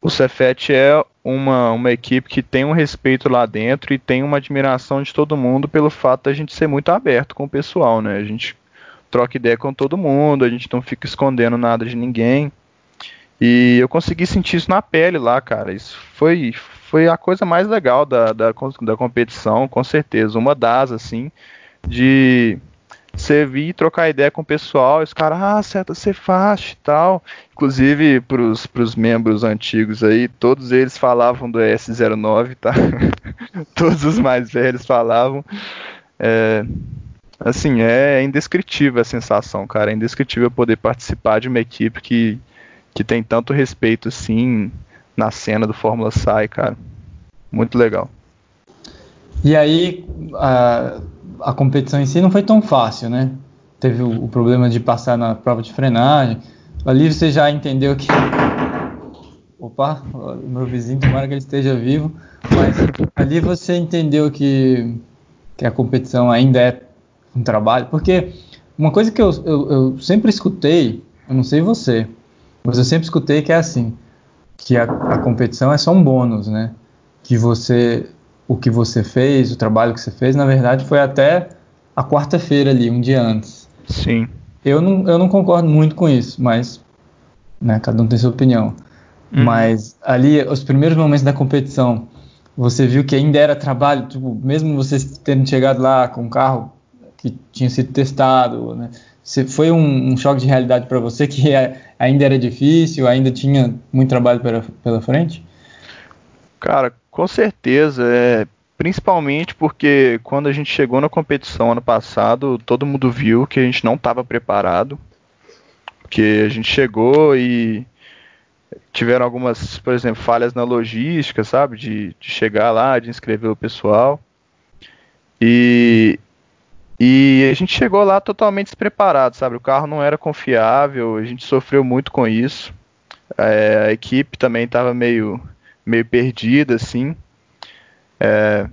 o Cefet é uma, uma equipe que tem um respeito lá dentro e tem uma admiração de todo mundo pelo fato da gente ser muito aberto com o pessoal, né? A gente troca ideia com todo mundo, a gente não fica escondendo nada de ninguém. E eu consegui sentir isso na pele lá, cara. Isso foi, foi a coisa mais legal da, da, da competição, com certeza. Uma das, assim, de você vir trocar ideia com o pessoal, os caras, ah, certo, você faz e tal. Inclusive, pros, pros membros antigos aí, todos eles falavam do S09, tá? (laughs) todos os mais velhos falavam. É, assim, é indescritível a sensação, cara. É indescritível poder participar de uma equipe que que tem tanto respeito assim na cena do Fórmula Sai, cara. Muito legal. E aí a, a competição em si não foi tão fácil, né? Teve o, o problema de passar na prova de frenagem. Ali você já entendeu que Opa, meu vizinho, tomara que ele esteja vivo. Mas ali você entendeu que, que a competição ainda é um trabalho. Porque uma coisa que eu, eu, eu sempre escutei, eu não sei você, mas eu sempre escutei que é assim, que a, a competição é só um bônus, né? Que você, o que você fez, o trabalho que você fez, na verdade foi até a quarta-feira ali, um dia antes. Sim. Eu não, eu não concordo muito com isso, mas né, cada um tem sua opinião. Uhum. Mas ali, os primeiros momentos da competição, você viu que ainda era trabalho, tipo, mesmo você tendo chegado lá com um carro que tinha sido testado, né? Se foi um, um, choque de realidade para você que é, ainda era difícil, ainda tinha muito trabalho pela, pela frente? Cara, com certeza. É, principalmente porque quando a gente chegou na competição ano passado, todo mundo viu que a gente não estava preparado. Porque a gente chegou e tiveram algumas, por exemplo, falhas na logística, sabe? De, de chegar lá, de inscrever o pessoal. E E a gente chegou lá totalmente despreparado, sabe? O carro não era confiável, a gente sofreu muito com isso. É, a equipe também estava meio, meio perdida, assim. É,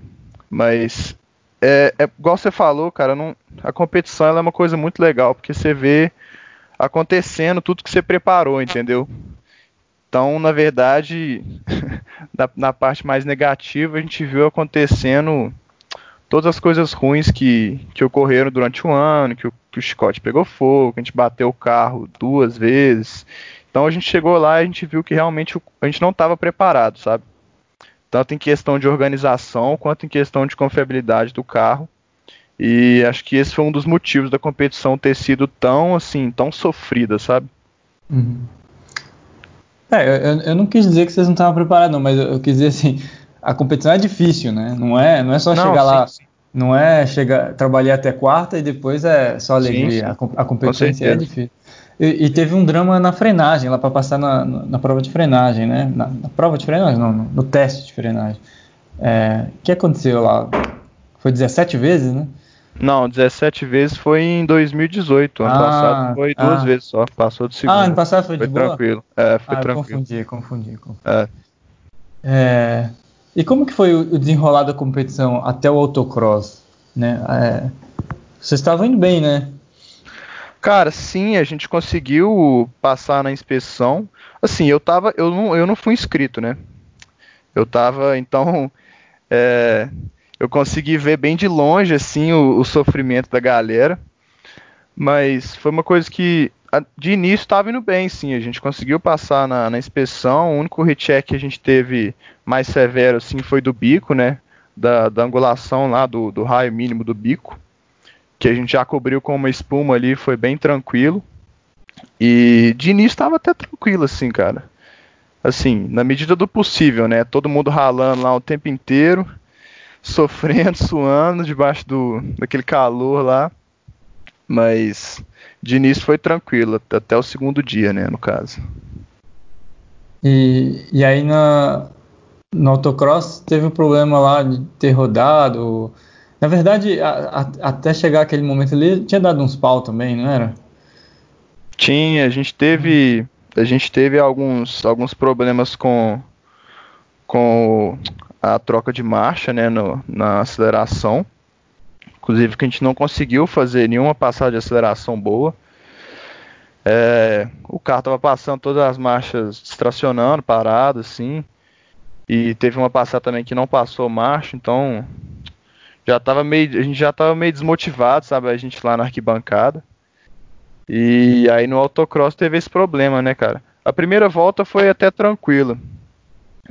mas, é, é, igual você falou, cara, não, a competição é uma coisa muito legal, porque você vê acontecendo tudo que você preparou, entendeu? Então, na verdade, (laughs) na, na, parte mais negativa, a gente viu acontecendo todas as coisas ruins que, que ocorreram durante o ano, que o, que o chicote pegou fogo, que a gente bateu o carro duas vezes. Então a gente chegou lá e a gente viu que realmente a gente não estava preparado, sabe? Tanto em questão de organização quanto em questão de confiabilidade do carro. E acho que esse foi um dos motivos da competição ter sido tão assim, tão sofrida, sabe? Uhum. É, eu, eu, não quis dizer que vocês não estavam preparados, não, mas eu, eu, quis dizer assim, a competição é difícil, né? Não é, não é só não, chegar sim, lá, sim. não é chegar, trabalhar até quarta e depois é só alegria. Sim, a, a, competição é difícil. E, e, teve um drama na frenagem, lá para passar na, na, prova de frenagem, né? Na, na prova de frenagem, não, no, no teste de frenagem. É, o que aconteceu lá? Foi 17 vezes, né? Não, 17 vezes foi em 2018. Ano ah, passado foi duas ah. vezes só. Passou de segundo. Ah, ano passado foi de foi boa? tranquilo. É, foi ah, tranquilo. Confundi, confundi. confundi. É. é. E como que foi o desenrolar da competição até o autocross? Né? É, vocês estavam indo bem, né? Cara, sim, a gente conseguiu passar na inspeção. Assim, eu tava, eu não, eu não fui inscrito, né? Eu tava, (laughs) então, é, eu consegui ver bem de longe assim o, o sofrimento da galera, mas foi uma coisa que de início estava indo bem, sim. A gente conseguiu passar na, na, inspeção. O único recheck que a gente teve mais severo assim foi do bico, né? Da, da angulação lá do, do raio mínimo do bico, que a gente já cobriu com uma espuma ali, foi bem tranquilo. E de início estava até tranquilo, assim, cara. Assim, na medida do possível, né? Todo mundo ralando lá o tempo inteiro (laughs) sofrendo, suando debaixo do, daquele calor lá. Mas de início foi tranquilo, até o segundo dia, né, no caso. E, e aí na, no autocross teve um problema lá de ter rodado. Na verdade, a, a, até chegar aquele momento ali, tinha dado uns pau também, não era? Tinha, a gente teve. A gente teve alguns, alguns problemas com, com a troca de marcha né, no, na aceleração. Inclusive que a gente não conseguiu fazer nenhuma passagem de aceleração boa. É, o carro estava passando todas as marchas distracionando, parado assim. E teve uma passada também que não passou marcha, então já tava meio, a gente já estava meio desmotivado, sabe, a gente lá na arquibancada. E aí no autocross teve esse problema, né, cara? A primeira volta foi até tranquila.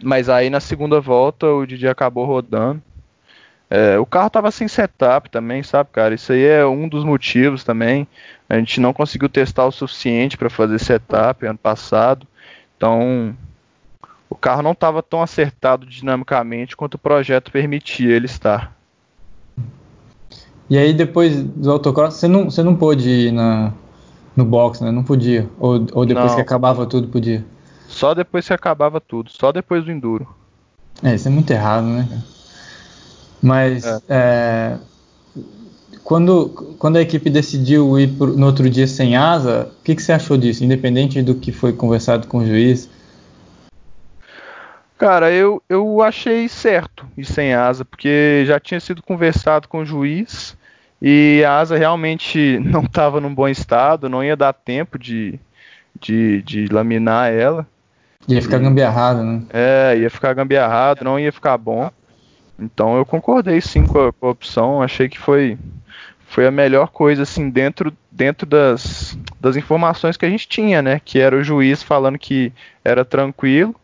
Mas aí na segunda volta o Didi acabou rodando. É, o carro tava sem setup também, sabe, cara? Isso aí é um dos motivos também. A gente não conseguiu testar o suficiente para fazer setup ano passado. Então, o carro não estava tão acertado dinamicamente quanto o projeto permitia ele estar. E aí depois do autocross, você não, você não pôde ir na, no box, né? Não podia. Ou, ou depois não. que acabava tudo, podia. Só depois que acabava tudo, só depois do enduro. É, isso é muito errado, né? Mas é. É, quando, quando a equipe decidiu ir pro, no outro dia sem asa, o que, que você achou disso? Independente do que foi conversado com o juiz? Cara, eu, eu achei certo ir sem asa, porque já tinha sido conversado com o juiz e a asa realmente (laughs) não estava num bom estado, não ia dar tempo de, de, de laminar ela. Ia ficar gambiarrado, né? É, ia ficar gambiarrado, não ia ficar bom. Então eu concordei sim com a, com a, opção, achei que foi, foi a melhor coisa assim dentro, dentro das, das informações que a gente tinha, né? Que era o juiz falando que era tranquilo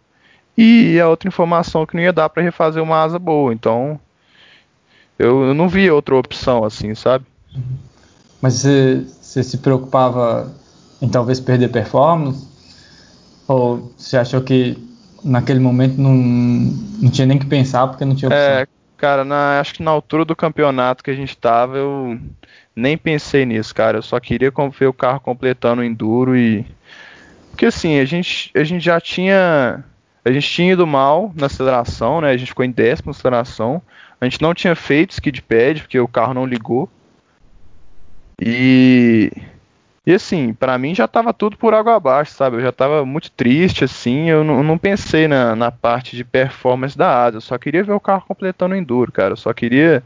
e a outra informação que não ia dar para refazer uma asa boa. Então eu, eu, não vi outra opção assim, sabe? Mas você, você se preocupava em talvez perder performance? Ou você achou que naquele momento não, não tinha nem que pensar porque não tinha opção? É, cara, na, acho que na altura do campeonato que a gente tava, eu nem pensei nisso, cara. Eu só queria ver o carro completando o enduro e. Porque assim, a gente, a gente já tinha. A gente tinha ido mal na aceleração, né? A gente ficou em décimo na aceleração. A gente não tinha feito skid pad, porque o carro não ligou. E e assim, para mim já tava tudo por água abaixo, sabe? Eu já tava muito triste, assim, eu não, não pensei na, na parte de performance da asa, eu só queria ver o carro completando o enduro, cara. Eu só queria,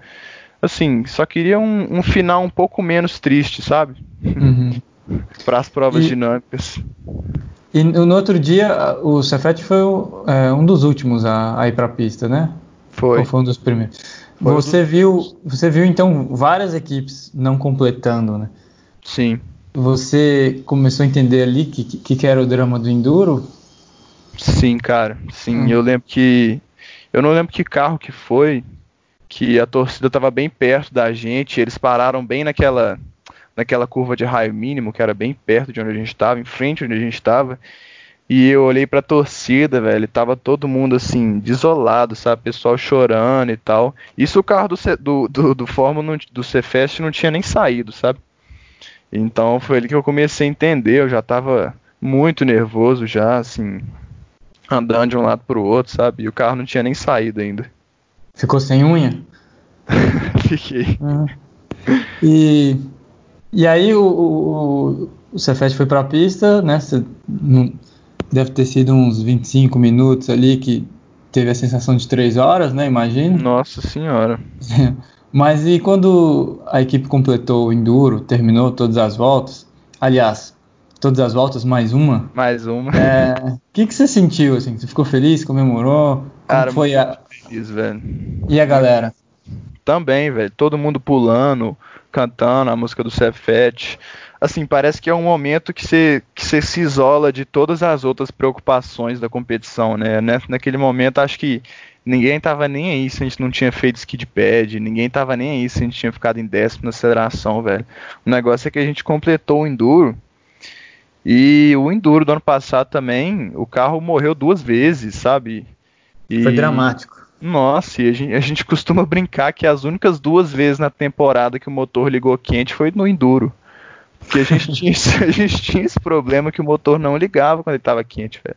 assim, só queria um, um final um pouco menos triste, sabe? Uhum. (laughs) para as provas e, dinâmicas. E no outro dia, o Cefete foi é, um dos últimos a, a ir para a pista, né? Foi. Ou foi um dos primeiros? Foi você dos... viu, você viu então várias equipes não completando, né? Sim você começou a entender ali que, que, que era o drama do Enduro? Sim, cara. Sim, hum. eu lembro que. Eu não lembro que carro que foi, que a torcida estava bem perto da gente, eles pararam bem naquela naquela curva de raio mínimo, que era bem perto de onde a gente estava, em frente onde a gente estava. E eu olhei pra torcida, velho, tava todo mundo assim, desolado, sabe? Pessoal chorando e tal. Isso o carro do, do, do, do Fórmula do Cefest não tinha nem saído, sabe? Então foi ali que eu comecei a entender, eu já tava muito nervoso já, assim, andando de um lado pro outro, sabe? E o carro não tinha nem saído ainda. Ficou sem unha? (laughs) Fiquei. Uhum. E, e aí o, o, o Cefete foi pra pista, né? Deve ter sido uns 25 minutos ali que teve a sensação de 3 horas, né? Imagino. Nossa senhora. (laughs) Mas e quando a equipe completou o enduro, terminou todas as voltas, aliás, todas as voltas mais uma? Mais uma. O é, que, que você sentiu assim? Você ficou feliz, comemorou? Cara, foi a feliz, velho. E a galera? Também, velho. Todo mundo pulando, cantando a música do Cefete. Assim, parece que é um momento que você, que se isola de todas as outras preocupações da competição, né? Naquele momento, acho que ninguém tava nem aí se a gente não tinha feito skid pad, ninguém tava nem aí se a gente tinha ficado em décimo na aceleração, velho. O negócio é que a gente completou o enduro. E o enduro do ano passado também, o carro morreu duas vezes, sabe? E... Foi dramático. Nossa, e a gente, a gente costuma brincar que as únicas duas vezes na temporada que o motor ligou quente foi no enduro. Porque a gente (laughs) tinha, a gente tinha esse problema que o motor não ligava quando ele estava quente, velho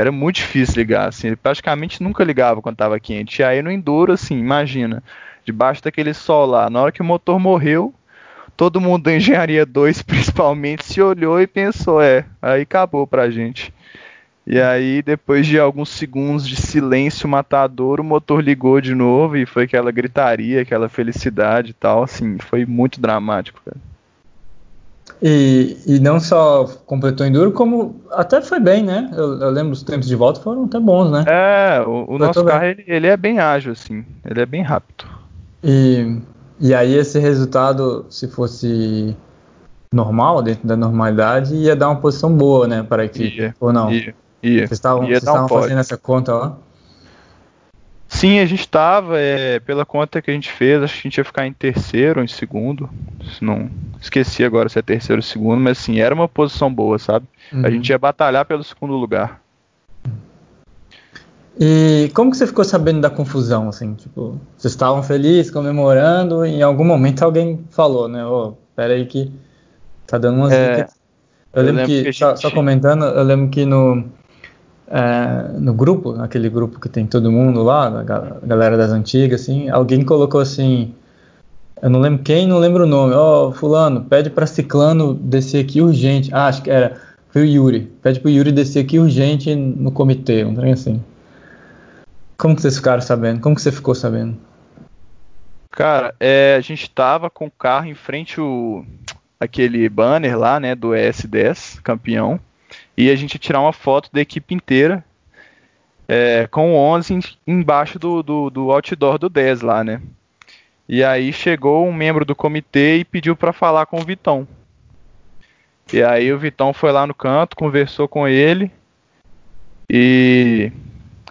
era muito difícil ligar, assim, ele praticamente nunca ligava quando estava quente. E aí no Enduro, assim, imagina, debaixo daquele sol lá, na hora que o motor morreu, todo mundo da Engenharia 2 (laughs) principalmente se olhou e pensou, é, aí acabou pra gente. E aí, depois de alguns segundos de silêncio matador, o motor ligou de novo e foi aquela gritaria, aquela felicidade e tal, assim, foi muito dramático, cara. E, e não só completou enduro, como até foi bem, né? Eu, eu lembro os tempos de volta foram até bons, né? É, o, o nosso carro ele, ele, é bem ágil, assim, ele é bem rápido. E, e aí esse resultado, se fosse normal, dentro da normalidade, ia dar uma posição boa, né, para a equipe, ou não? Ia. Vocês estavam, vocês estavam fazendo essa conta lá? Sim, a gente estava, é, pela conta que a gente fez, acho que a gente ia ficar em terceiro ou em segundo. Não esqueci agora se é terceiro ou segundo, mas assim, era uma posição boa, sabe? Uhum. A gente ia batalhar pelo segundo lugar. E como que você ficou sabendo da confusão, assim? Tipo, vocês estavam felizes, comemorando, e em algum momento alguém falou, né? Ô, oh, pera aí que tá dando umas é, Eu, eu lembro, que, que gente... só, só, comentando, eu lembro que no, é, no grupo, naquele grupo que tem todo mundo lá, a galera das antigas, assim, alguém colocou assim, eu não lembro quem, não lembro o nome, ó, oh, fulano, pede para ciclano descer aqui urgente, ah, acho que era, foi o Yuri, pede pro Yuri descer aqui urgente no comitê, um trem assim. Como que vocês ficaram sabendo? Como que você ficou sabendo? Cara, é, a gente tava com o carro em frente o aquele banner lá, né, do ES10, campeão e a gente ia tirar uma foto da equipe inteira é, com o 11 embaixo do, do, do, outdoor do 10 lá, né? E aí chegou um membro do comitê e pediu para falar com o Vitão. E aí o Vitão foi lá no canto, conversou com ele e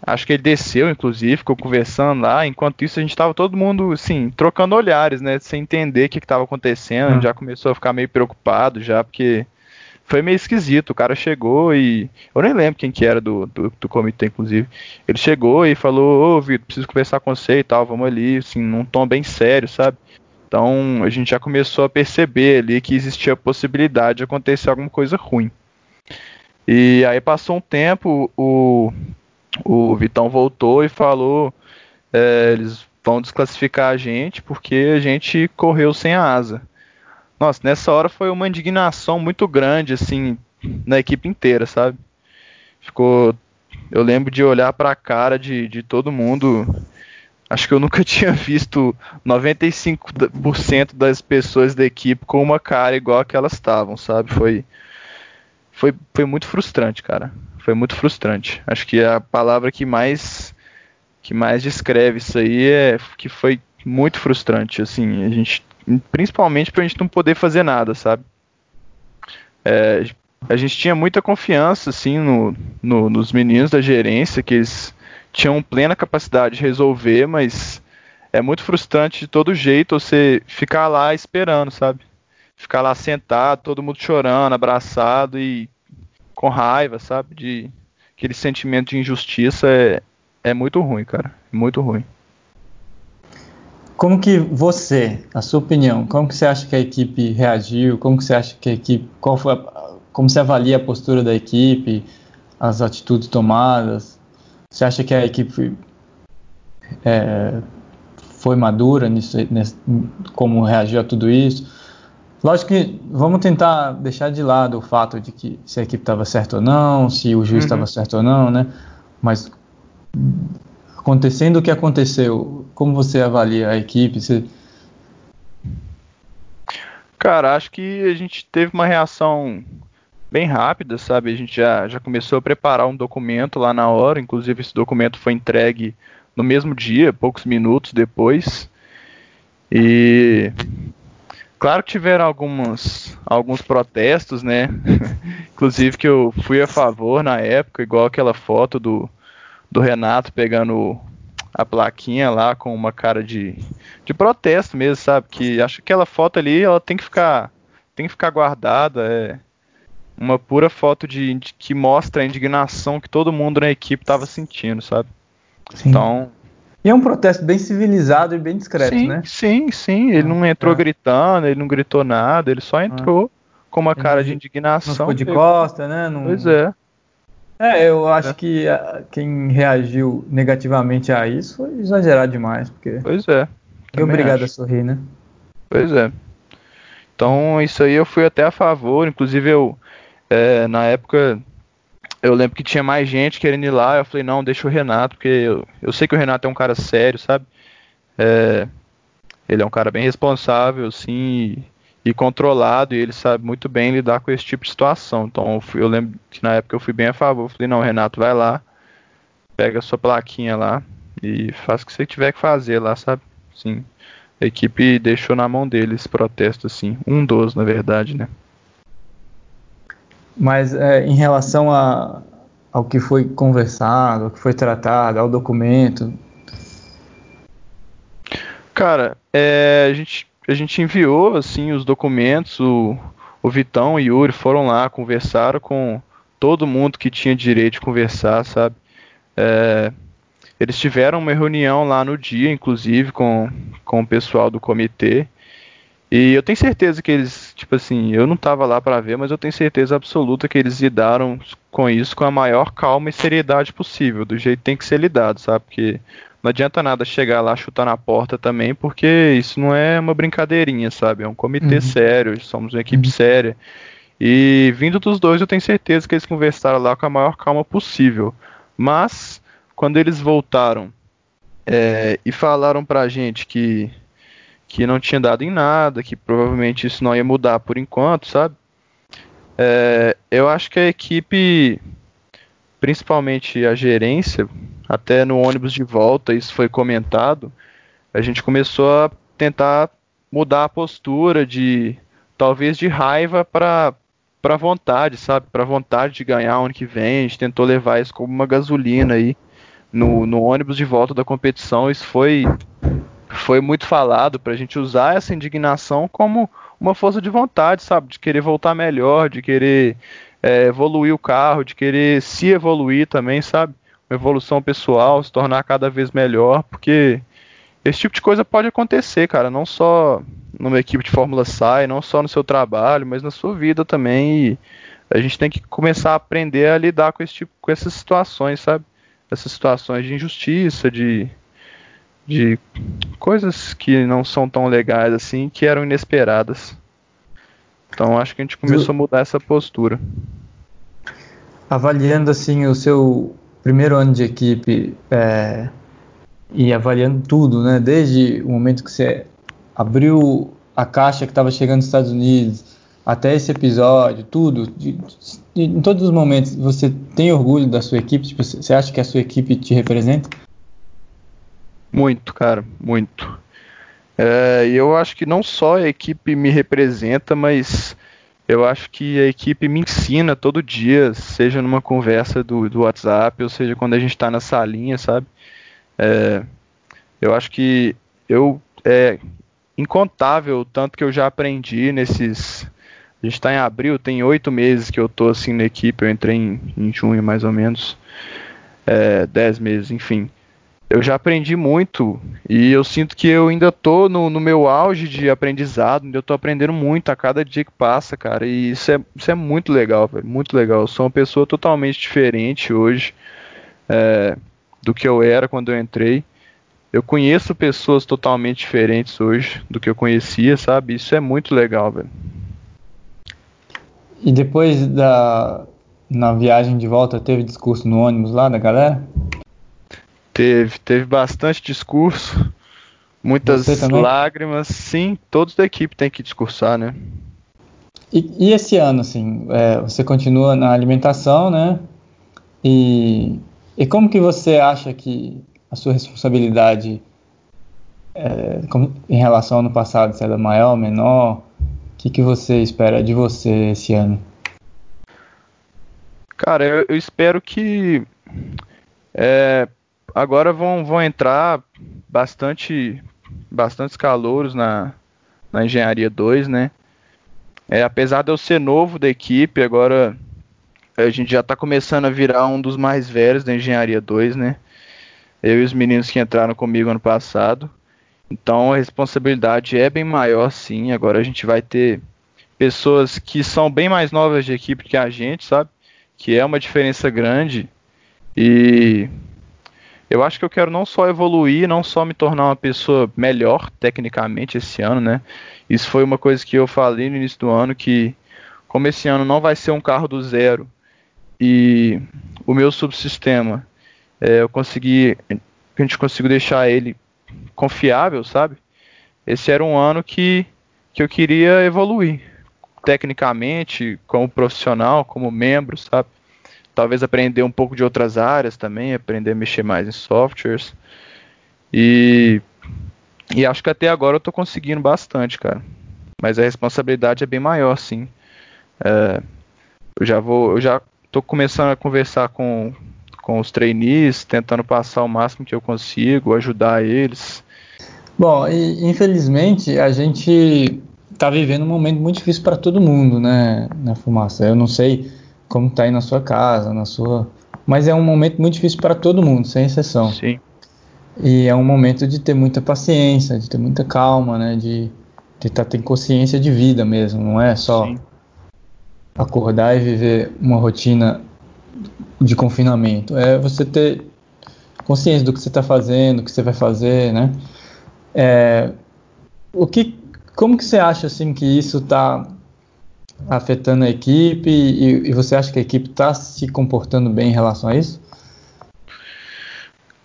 acho que ele desceu, inclusive, ficou conversando lá. Enquanto isso, a gente estava todo mundo, assim, trocando olhares, né? Sem entender o que estava acontecendo. Hum. Já começou a ficar meio preocupado, já, porque foi meio esquisito. O cara chegou e. Eu nem lembro quem que era do, do, do comitê, inclusive. Ele chegou e falou: Ô, Vitor, preciso conversar com você e tal, vamos ali, assim, num tom bem sério, sabe? Então a gente já começou a perceber ali que existia a possibilidade de acontecer alguma coisa ruim. E aí passou um tempo, o, o Vitão voltou e falou: é, eles vão desclassificar a gente porque a gente correu sem a asa. Nossa, nessa hora foi uma indignação muito grande, assim, na equipe inteira, sabe? Ficou. Eu lembro de olhar para a cara de, de todo mundo. Acho que eu nunca (laughs) tinha visto 95% das pessoas da equipe com uma cara igual a que elas estavam, sabe? Foi, foi, foi muito frustrante, cara. Foi muito frustrante. Acho que a palavra que mais que mais descreve isso aí é que foi muito frustrante, assim, a gente principalmente pra gente não poder fazer nada, sabe? É, a gente tinha muita confiança, assim, no, no, nos meninos da gerência, que eles tinham plena capacidade de resolver, mas é muito frustrante de todo jeito você ficar lá esperando, sabe? Ficar lá sentado, todo mundo chorando, abraçado e com raiva, sabe? De aquele sentimento de injustiça é, é muito ruim, cara. Muito ruim. Como que você, a sua opinião, como que você acha que a equipe reagiu? Como que você acha que a equipe, qual foi, a, como você avalia a postura da equipe, as atitudes tomadas? Você acha que a equipe é, foi madura nisso, nesse, como reagiu a tudo isso? Lógico que vamos tentar deixar de lado o fato de que se a equipe estava certa ou não, se o juiz estava uhum. certo ou não, né? Mas acontecendo o que aconteceu, como você avalia a equipe? Você... Cara, acho que a gente teve uma reação bem rápida, sabe? A gente já, já começou a preparar um documento lá na hora, inclusive esse documento foi entregue no mesmo dia, poucos minutos depois. E claro que tiveram algumas, alguns protestos, né? (laughs) inclusive que eu fui a favor na época, igual aquela foto do, do Renato pegando a plaquinha lá com uma cara de, de protesto mesmo, sabe? Que acho que aquela foto ali ela tem que ficar tem que ficar guardada, é uma pura foto de, de que mostra a indignação que todo mundo na equipe estava sentindo, sabe? Sim. Então e é um protesto bem civilizado e bem discreto, sim, né? Sim, sim. Ele não entrou é. gritando, ele não gritou nada, ele só ah. entrou ah. com uma cara de indignação. Não ficou de costa, né? Não... Pois é. É, eu acho é. que a, ah, quem reagiu negativamente a isso foi exagerar demais, porque. Pois é. E obrigado acho. a sorrir, né? Pois é. Então isso aí eu fui até a favor, inclusive eu é, na época eu lembro que tinha mais gente querendo ir lá, eu falei, não, deixa o Renato, porque eu, eu sei que o Renato é um cara sério, sabe? É, ele é um cara bem responsável, assim, e controlado, e ele sabe muito bem lidar com esse tipo de situação. Então eu, fui, eu lembro que na época eu fui bem a favor. Falei, não, Renato, vai lá, pega a sua plaquinha lá e faz o que você tiver que fazer lá, sabe? Sim. A equipe deixou na mão dele esse protesto, assim. Um dos, na verdade, né? Mas é, em relação a, ao que foi conversado, ao que foi tratado, ao documento. Cara, é, a gente a gente enviou assim os documentos, o, o Vitão e o Yuri foram lá, conversaram com todo mundo que tinha direito de conversar, sabe? É, eles tiveram uma reunião lá no dia, inclusive, com, com o pessoal do comitê. E eu tenho certeza que eles, tipo assim, eu não estava lá para ver, mas eu tenho certeza absoluta que eles lidaram com isso com a maior calma e seriedade possível, do jeito que tem que ser lidado, sabe? Porque não adianta nada chegar lá chutar na porta também, porque isso não é uma brincadeirinha, sabe? É um comitê uhum. sério, somos uma equipe uhum. séria. E vindo dos dois, eu tenho certeza que eles conversaram lá com a maior calma possível. Mas, quando eles voltaram é, e falaram pra gente que, que não tinha dado em nada, que provavelmente isso não ia mudar por enquanto, sabe? É, eu acho que a equipe, principalmente a gerência, até no ônibus de volta, isso foi comentado, a gente começou a tentar mudar a postura de talvez de raiva para para vontade, sabe? Para vontade de ganhar ano que vem. A gente tentou levar isso como uma gasolina aí no, no ônibus de volta da competição. Isso foi foi muito falado para a gente usar essa indignação como uma força de vontade, sabe? De querer voltar melhor, de querer é, evoluir o carro, de querer se evoluir também, sabe? Evolução pessoal, se tornar cada vez melhor, porque esse tipo de coisa pode acontecer, cara, não só numa equipe de Fórmula SAI, não só no seu trabalho, mas na sua vida também. E a gente tem que começar a aprender a lidar com esse tipo, com essas situações, sabe? Essas situações de injustiça, de de coisas que não são tão legais assim, que eram inesperadas. Então acho que a gente começou a mudar essa postura. Avaliando assim o seu primeiro ano de equipe é, e avaliando tudo, né? Desde o momento que você abriu a caixa que estava chegando nos Estados Unidos até esse episódio, tudo, de, de, em todos os momentos, você tem orgulho da sua equipe? Tipo, você acha que a sua equipe te representa? Muito, cara, muito. É, eu acho que não só a equipe me representa, mas eu acho que a equipe me ensina todo dia, seja numa conversa do, do WhatsApp, ou seja quando a gente está na salinha, sabe? É, eu acho que eu é incontável o tanto que eu já aprendi nesses. A gente está em abril, tem oito meses que eu tô assim na equipe, eu entrei em, em junho mais ou menos, é, dez meses, enfim. Eu já aprendi muito e eu sinto que eu ainda tô no, no meu auge de aprendizado, eu tô aprendendo muito a cada dia que passa, cara. E isso é, isso é muito legal, velho, muito legal. Eu sou uma pessoa totalmente diferente hoje. É, do que eu era quando eu entrei. Eu conheço pessoas totalmente diferentes hoje do que eu conhecia, sabe? Isso é muito legal, velho. E depois da na viagem de volta teve discurso no ônibus lá da galera? Teve, teve bastante discurso, muitas lágrimas. Sim, todos da equipe tem que discursar, né? E, e esse ano, assim, é, você continua na alimentação, né? E e como que você acha que a sua responsabilidade é, como, em relação ao ano passado, se ela é maior, menor? O que, que você espera de você esse ano? Cara, eu, eu espero que é, agora vão, vão entrar bastante bastantes calouros na, na engenharia 2, né? É, apesar de eu ser novo da equipe, agora a gente já está começando a virar um dos mais velhos da Engenharia 2, né? Eu e os meninos que entraram comigo ano passado. Então a responsabilidade é bem maior, sim. Agora a gente vai ter pessoas que são bem mais novas de equipe que a gente, sabe? Que é uma diferença grande. E eu acho que eu quero não só evoluir, não só me tornar uma pessoa melhor tecnicamente esse ano, né? Isso foi uma coisa que eu falei no início do ano que como esse ano não vai ser um carro do zero, e o meu subsistema é, eu consegui a gente conseguiu deixar ele confiável, sabe? Esse era um ano que, que eu queria evoluir tecnicamente, como profissional, como membro, sabe? Talvez aprender um pouco de outras áreas também, aprender a mexer mais em softwares. E, e acho que até agora eu estou conseguindo bastante, cara. Mas a responsabilidade é bem maior, sim. É, eu já vou, eu já Estou começando a conversar com, com os trainees, tentando passar o máximo que eu consigo, ajudar eles. Bom, e, infelizmente a gente está vivendo um momento muito difícil para todo mundo, né, na fumaça. Eu não sei como está aí na sua casa, na sua, mas é um momento muito difícil para todo mundo, sem exceção. Sim. E é um momento de ter muita paciência, de ter muita calma, né, de estar tá, ter consciência de vida mesmo, não é só Sim acordar e viver uma rotina de confinamento. É você ter consciência do que você está fazendo, do que você vai fazer, né? É, o que, como que você acha assim que isso está afetando a equipe e, e, você acha que a equipe está se comportando bem em relação a isso?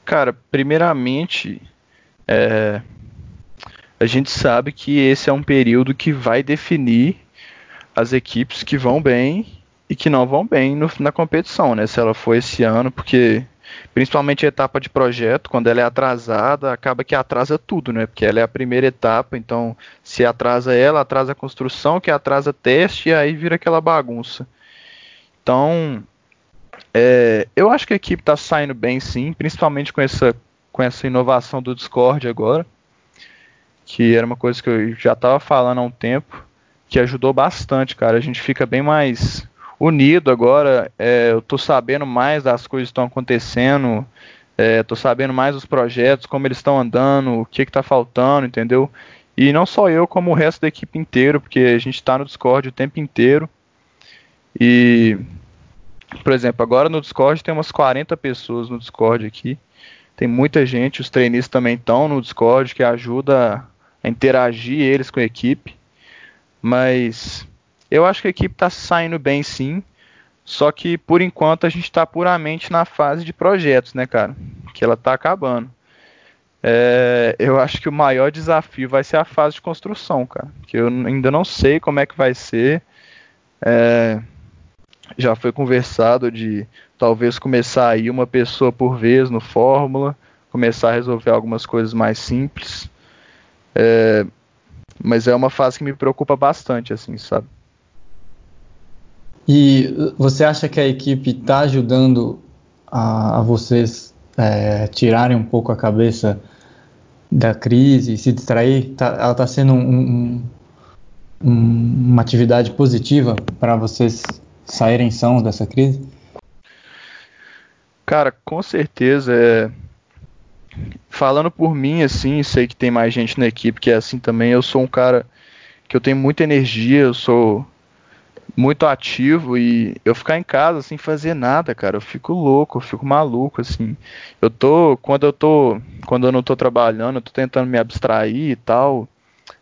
Cara, primeiramente, é, a gente sabe que esse é um período que vai definir as equipes que vão bem e que não vão bem no, na competição, né? Se ela for esse ano, porque principalmente a etapa de projeto, quando ela é atrasada, acaba que atrasa tudo, né? Porque ela é a primeira etapa, então se atrasa ela, atrasa a construção, que atrasa teste, e aí vira aquela bagunça. Então, é, eu acho que a equipe está saindo bem sim, principalmente com essa, com essa inovação do Discord agora, que era uma coisa que eu já estava falando há um tempo que ajudou bastante, cara. A gente fica bem mais unido agora. É, eu tô sabendo mais das coisas que estão acontecendo. É, tô sabendo mais dos projetos, como eles estão andando, o que que tá faltando, entendeu? E não só eu, como o resto da equipe inteiro, porque a gente está no Discord o tempo inteiro. E, por exemplo, agora no Discord tem umas 40 pessoas no Discord aqui. Tem muita gente, os trainees também estão no Discord, que ajuda a interagir eles com a equipe mas eu acho que a equipe está saindo bem sim. Só que por enquanto a gente está puramente na fase de projetos, né, cara? Que ela está acabando. É, eu acho que o maior desafio vai ser a fase de construção, cara. Que eu ainda não sei como é que vai ser. É, já foi conversado de talvez começar aí uma pessoa por vez no Fórmula, começar a resolver algumas coisas mais simples. É, mas é uma fase que me preocupa bastante, assim, sabe? E você acha que a equipe está ajudando a, a vocês é, tirarem um pouco a cabeça da crise, se distrair, tá, ela está sendo um, um, uma atividade positiva para vocês saírem sãos dessa crise? Cara, com certeza. É... Falando por mim, assim, sei que tem mais gente na equipe que é assim também. Eu sou um cara que eu tenho muita energia, eu sou muito ativo e eu ficar em casa sem fazer nada, cara, eu fico louco, eu fico maluco, assim. Eu tô, quando eu tô, quando eu não tô trabalhando, eu tô tentando me abstrair e tal.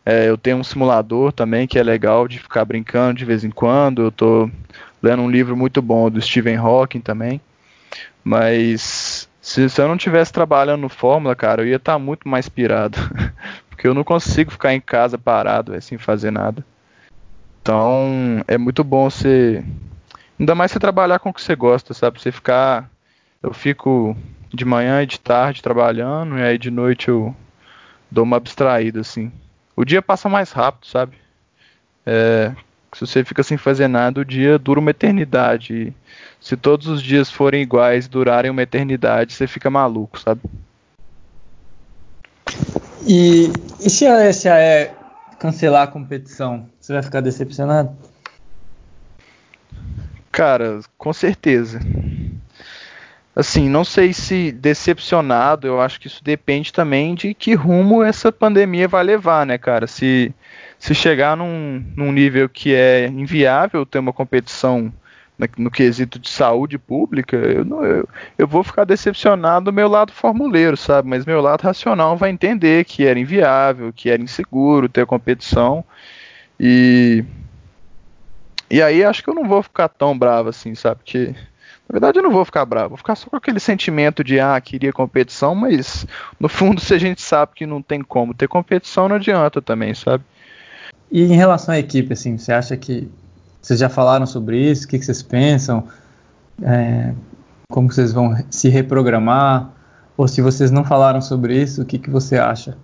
É, eu tenho um simulador também que é legal de ficar brincando de vez em quando. Eu tô lendo um livro muito bom do Stephen Hawking também. Mas se, se eu não tivesse trabalhando no Fórmula, cara, eu ia estar tá muito mais pirado. (laughs) Porque eu não consigo ficar em casa parado, sem fazer nada. Então, é muito bom você. Ainda mais você trabalhar com o que você gosta, sabe? Você ficar. Eu fico de manhã e de tarde trabalhando, e aí de noite eu dou uma abstraída, assim. O dia passa mais rápido, sabe? É, se você fica sem fazer nada, o dia dura uma eternidade. E se todos os dias forem iguais, durarem uma eternidade, você fica maluco, sabe? E, e se a SAE cancelar a competição, você vai ficar decepcionado? Cara, com certeza. Assim, não sei se decepcionado, eu acho que isso depende também de que rumo essa pandemia vai levar, né, cara? Se, se chegar num, num nível que é inviável ter uma competição no quesito de saúde pública, eu, não, eu, eu vou ficar decepcionado do meu lado formuleiro, sabe? Mas meu lado racional vai entender que era inviável, que era inseguro ter competição. E. E aí acho que eu não vou ficar tão bravo assim, sabe? Porque. Na verdade eu não vou ficar bravo, vou ficar só com aquele sentimento de ah, queria competição, mas no fundo (laughs) se a gente sabe que não tem como ter competição, não adianta também, sabe? E em relação à equipe, assim, você acha que vocês já falaram sobre isso? O que, vocês pensam? É, como vocês vão se reprogramar? Ou se vocês não falaram sobre isso, o que, que você acha?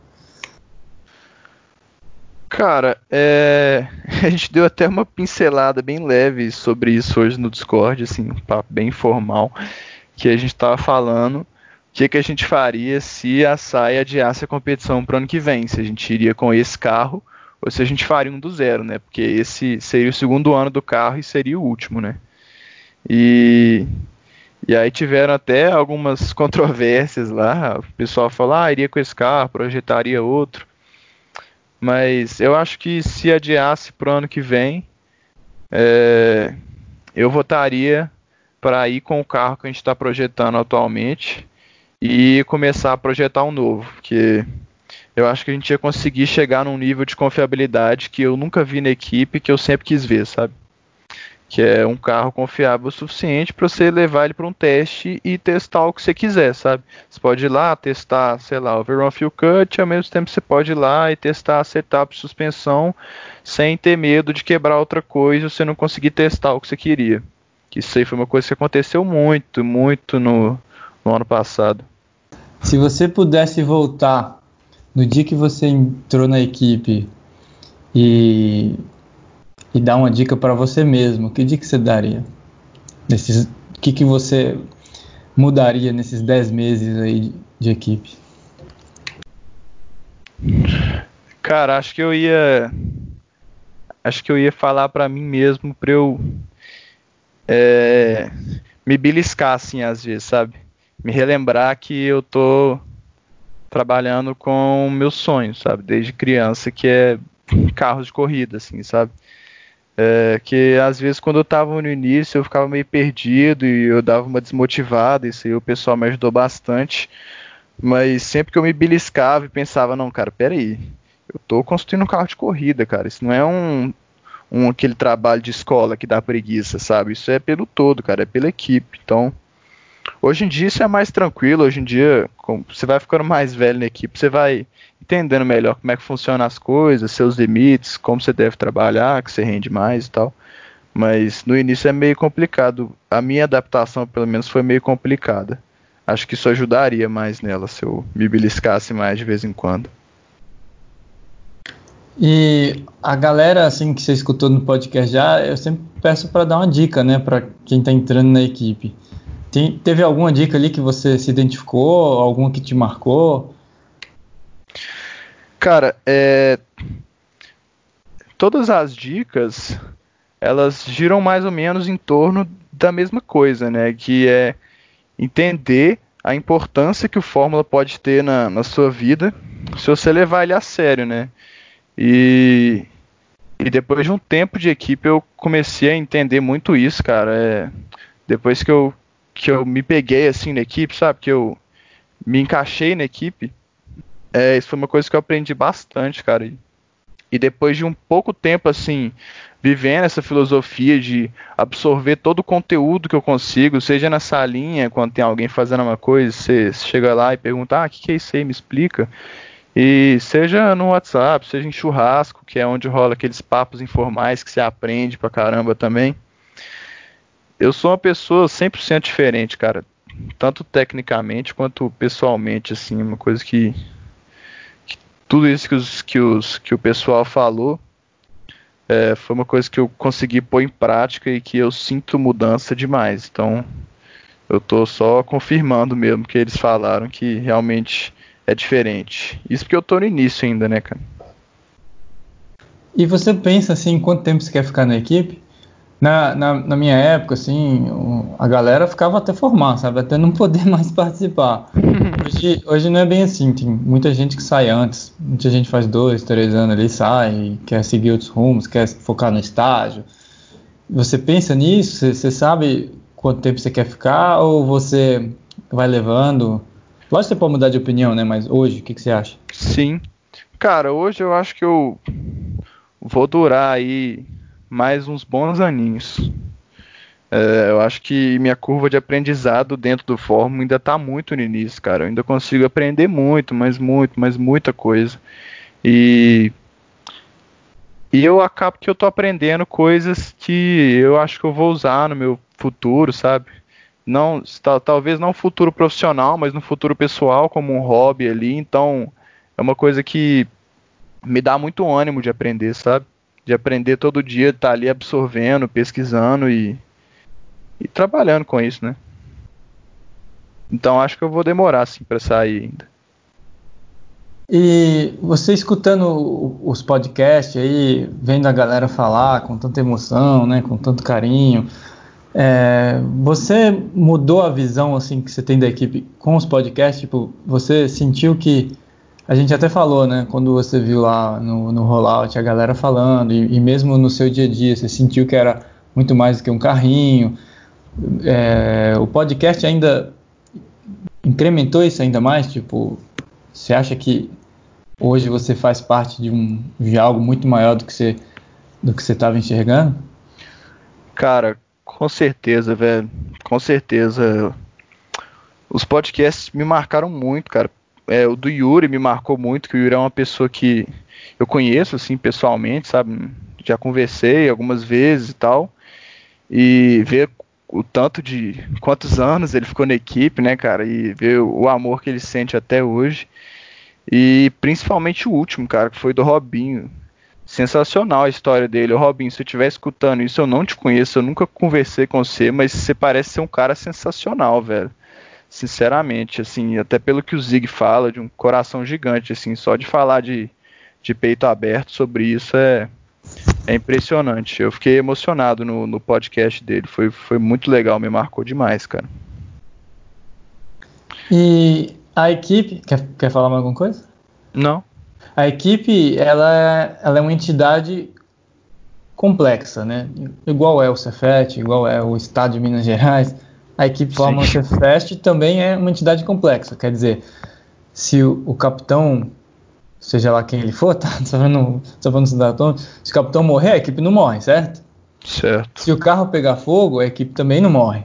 Cara, é... (laughs) a gente deu até uma pincelada bem leve sobre isso hoje no Discord, assim, um papo bem informal, que a gente estava falando o que, que a gente faria se a SAI adiasse a competição para o ano que vem, se a gente iria com esse carro ou se a gente faria um do zero, né? Porque esse seria o segundo ano do carro e seria o último, né? E, e aí tiveram até algumas (laughs) controvérsias lá. O pessoal falou, ah, iria com esse carro, projetaria outro. Mas eu acho que se adiasse para o ano que vem, é, eu votaria para ir com o carro que a gente está projetando atualmente e começar a projetar um novo, porque eu acho que a gente ia conseguir chegar num nível de confiabilidade que eu nunca vi na equipe, que eu sempre quis ver, sabe? Que é um carro confiável o suficiente para você levar ele para um teste e testar o que você quiser, sabe? Você pode ir lá testar, sei lá, o Veron Fuel Cut, ao mesmo tempo você pode ir lá e testar a setup suspensão sem ter medo de quebrar outra coisa e você não conseguir testar o que você queria. Que isso aí foi uma coisa que aconteceu muito, muito no, no ano passado. Se você pudesse voltar no dia que você entrou na equipe e, e dar uma dica para você mesmo, que dica você daria? O que, que você mudaria nesses 10 meses aí de, de equipe? Cara, acho que eu ia acho que eu ia falar para mim mesmo para eu é, me beliscar assim às vezes, sabe? Me relembrar que eu tô trabalhando com meus sonhos, sabe? Desde criança, que é carros de corrida, assim, sabe? É, que às vezes quando eu tava no início eu ficava meio perdido e eu dava uma desmotivada, isso aí o pessoal me ajudou bastante. Mas sempre que eu me beliscava e pensava, não, cara, peraí, eu tô construindo um carro de corrida, cara, isso não é um, um aquele trabalho de escola que dá preguiça, sabe? Isso é pelo todo, cara, é pela equipe. Então, hoje em dia isso é mais tranquilo. Hoje em dia, você vai ficando mais velho na equipe, você vai entendendo melhor como é que funcionam as coisas, seus limites, como você deve trabalhar, que você rende mais e tal. Mas no início é meio complicado. A minha adaptação, pelo menos, foi meio complicada. Acho que isso ajudaria mais nela se eu me beliscasse mais de vez em quando. E a galera assim que você escutou no podcast já, eu sempre peço para dar uma dica, né, para quem está entrando na equipe. Tem, teve alguma dica ali que você se identificou, alguma que te marcou? Cara, é... todas as dicas elas giram mais ou menos em torno da mesma coisa, né? Que é entender a importância que o Fórmula pode ter na, na sua vida se você levar ele a sério, né? E, e depois de um tempo de equipe eu comecei a entender muito isso, cara. É, depois que eu, que eu me peguei assim na equipe, sabe? Que eu me encaixei na equipe, é, isso foi uma coisa que eu aprendi bastante, cara. E, e depois de um pouco tempo assim, vivendo essa filosofia de absorver todo o conteúdo que eu consigo, seja na salinha, quando tem alguém fazendo uma coisa, você chega lá e pergunta, ah, o que, que é isso aí, me explica. E seja no WhatsApp, seja em churrasco, que é onde rola aqueles papos informais que você aprende pra caramba também. Eu sou uma pessoa 100% diferente, cara. Tanto tecnicamente quanto pessoalmente, assim, uma coisa que, que tudo isso que, os, que, os, que o pessoal falou é, foi uma coisa que eu consegui pôr em prática e que eu sinto mudança demais. Então, eu tô só confirmando mesmo que eles falaram que realmente é diferente. Isso porque eu tô no início ainda, né, cara? E você pensa assim, quanto tempo você quer ficar na equipe? Na, na, na, minha época, assim, a galera ficava até formar, sabe? Até não poder (laughs) mais participar. Hoje, hoje não é bem assim, tem muita gente que sai antes, muita gente faz dois, três anos ali, sai, quer seguir outros rumos, quer focar no estágio. Você pensa nisso? Você, você sabe quanto tempo você quer ficar ou você vai levando? Lógico que você pode mudar de opinião, né? Mas hoje, o que, que você acha? Sim. Cara, hoje eu acho que eu vou durar aí mais uns bons aninhos. É, eu acho que minha curva de aprendizado dentro do Fórmula ainda está muito no início, cara. Eu ainda consigo aprender muito, mas muito, mas muita coisa. E, e eu acabo que eu tô aprendendo coisas que eu acho que eu vou usar no meu futuro, sabe? Não, talvez não futuro profissional, mas no futuro pessoal, como um hobby ali. Então, é uma coisa que me dá muito ânimo de aprender, sabe? De aprender todo dia, estar tá ali absorvendo, pesquisando e, e trabalhando com isso, né? Então acho que eu vou demorar assim para sair ainda. E você escutando os podcasts aí, vendo a galera falar com tanta emoção, né, com tanto carinho, é, você mudou a visão assim que você tem da equipe com os podcasts? Tipo, você sentiu que a gente até falou, né? Quando você viu lá no, no rollout a galera falando, e, e, mesmo no seu dia a dia, você sentiu que era muito mais do que um carrinho. É, o podcast ainda incrementou isso ainda mais? Tipo, você acha que hoje você faz parte de, um, de algo muito maior do que você do que você estava enxergando? Cara, com certeza, velho. Com certeza. Os podcasts me marcaram muito, cara é, o do Yuri me marcou muito, que o Yuri é uma pessoa que eu conheço, assim, pessoalmente, sabe? Já conversei algumas vezes e tal. E ver o tanto de quantos anos ele ficou na equipe, né, cara? E ver o amor que ele sente até hoje. E principalmente o último, cara, que foi do Robinho. Sensacional a história dele. O Robinho, se eu estiver escutando isso, eu não te conheço, eu nunca conversei com você, mas você parece ser um cara sensacional, velho sinceramente, assim, até pelo que o Zig fala, de um coração gigante, assim, só de falar de, de peito aberto sobre isso é, é impressionante. Eu fiquei emocionado no, no podcast dele, foi, foi muito legal, me marcou demais, cara. E a equipe, quer, quer falar mais alguma coisa? Não. A equipe, ela é, ela é uma entidade complexa, né? Igual é o Cefet, igual é o Estado de Minas Gerais, a equipe Fórmula Fest também é uma entidade complexa. Quer dizer, se o, o capitão seja lá quem ele for, (laughs) tá? Só falando, só falando se o capitão morrer, a equipe não morre, certo? Certo. Se o carro pegar fogo, a equipe também não morre.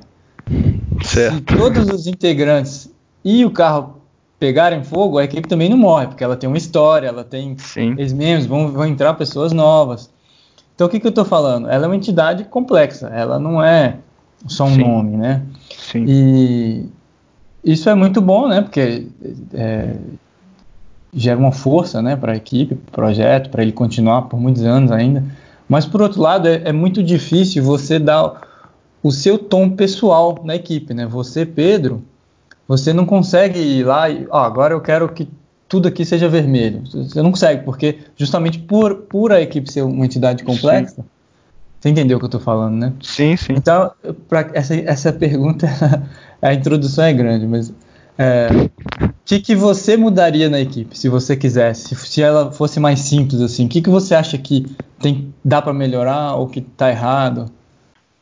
Certo. Se todos os integrantes e o carro pegarem fogo, a equipe também não morre, porque ela tem uma história, ela tem ex-membros, vão, vão entrar pessoas novas. Então o que, que eu estou falando? Ela é uma entidade complexa, ela não é só um Sim. nome, né? Sim. E isso é muito bom, né? Porque é, gera uma força, né, para a equipe, para o projeto, para ele continuar por muitos anos ainda. Mas por outro lado, é, é, muito difícil você dar o seu tom pessoal na equipe, né? Você, Pedro, você não consegue ir lá e, ó, agora eu quero que tudo aqui seja vermelho. Você não consegue, porque justamente por, por a equipe ser uma entidade complexa, sim. Você entendeu o que eu estou falando, né? Sim, sim. Então, para essa, essa pergunta, (laughs) a introdução é grande, mas o é, que, que você mudaria na equipe, se você quisesse? Se, ela fosse mais simples assim, o que, que você acha que tem, dá para melhorar ou que está errado?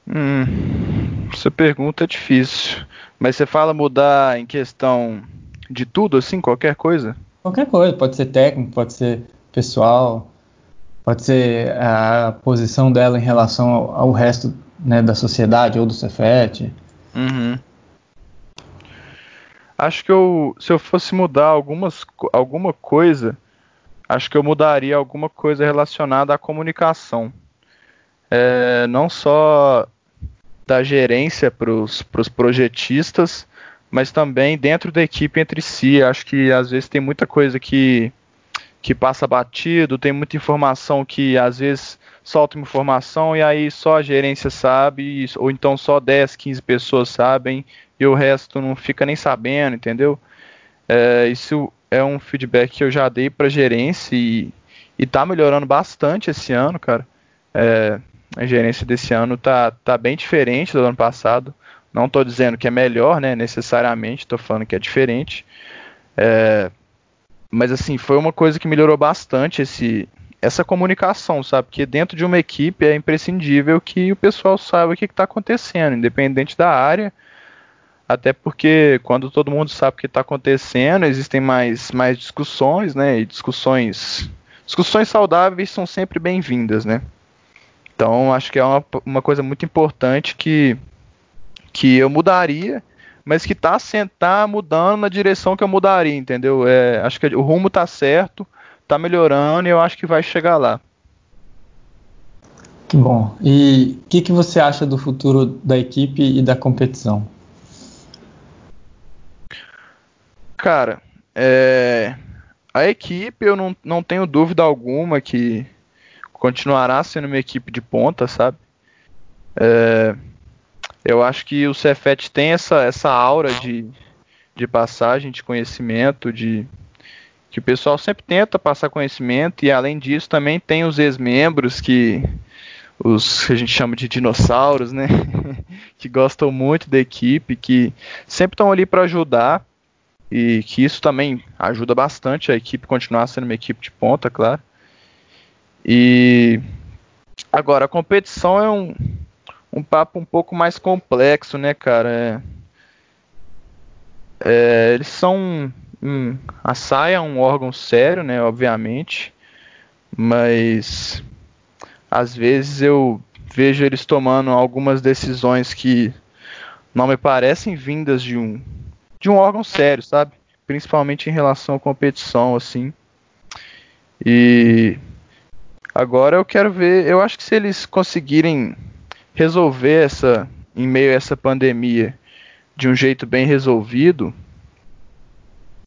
Hum, essa pergunta é difícil. Mas você fala mudar em questão de tudo, assim, qualquer coisa? Qualquer coisa, pode ser técnico, pode ser pessoal, pode ser a posição dela em relação ao, ao resto né, da sociedade ou do Cefet. Uhum. Acho que eu, se eu fosse mudar algumas, alguma coisa, acho que eu mudaria alguma coisa relacionada à comunicação. É, não só da gerência para os pro projetistas, mas também dentro da equipe entre si. Acho que às vezes tem muita coisa que, que passa batido, tem muita informação que às vezes solta uma informação e aí só a gerência sabe, ou então só 10, 15 pessoas sabem e o resto não fica nem sabendo, entendeu? É, isso é um feedback que eu já dei para gerência e, e tá melhorando bastante esse ano, cara. É, a gerência desse ano tá, tá bem diferente do ano passado. Não estou dizendo que é melhor, né? Necessariamente, estou falando que é diferente. É, mas assim, foi uma coisa que melhorou bastante esse, essa comunicação, sabe? Porque dentro de uma equipe é imprescindível que o pessoal saiba o que está acontecendo, independente da área até porque quando todo mundo sabe o que está acontecendo, existem mais, mais discussões, né? E discussões, discussões saudáveis são sempre bem-vindas, né? Então acho que é uma, uma coisa muito importante que, que eu mudaria, mas que está tá mudando na direção que eu mudaria, entendeu? É, acho que o rumo está certo, está melhorando e eu acho que vai chegar lá. Que bom. E o que, que você acha do futuro da equipe e da competição? Cara, é, a equipe eu não, não tenho dúvida alguma que continuará sendo uma equipe de ponta, sabe? É, eu acho que o Cefet tem essa, essa aura de, de passagem de conhecimento, de que o pessoal sempre tenta passar conhecimento e além disso também tem os ex-membros que os que a gente chama de dinossauros, né? (laughs) que gostam muito da equipe, que sempre estão ali para ajudar e que isso também ajuda bastante a equipe continuar sendo uma equipe de ponta, claro. E agora a competição é um, um papo um pouco mais complexo, né, cara? É, é, eles são um, a SAI é um órgão sério, né, obviamente, mas às vezes eu vejo eles tomando algumas decisões que não me parecem vindas de um de um órgão sério, sabe? Principalmente em relação à competição, assim. E agora eu quero ver, eu acho que se eles conseguirem resolver essa em meio a essa pandemia de um jeito bem resolvido,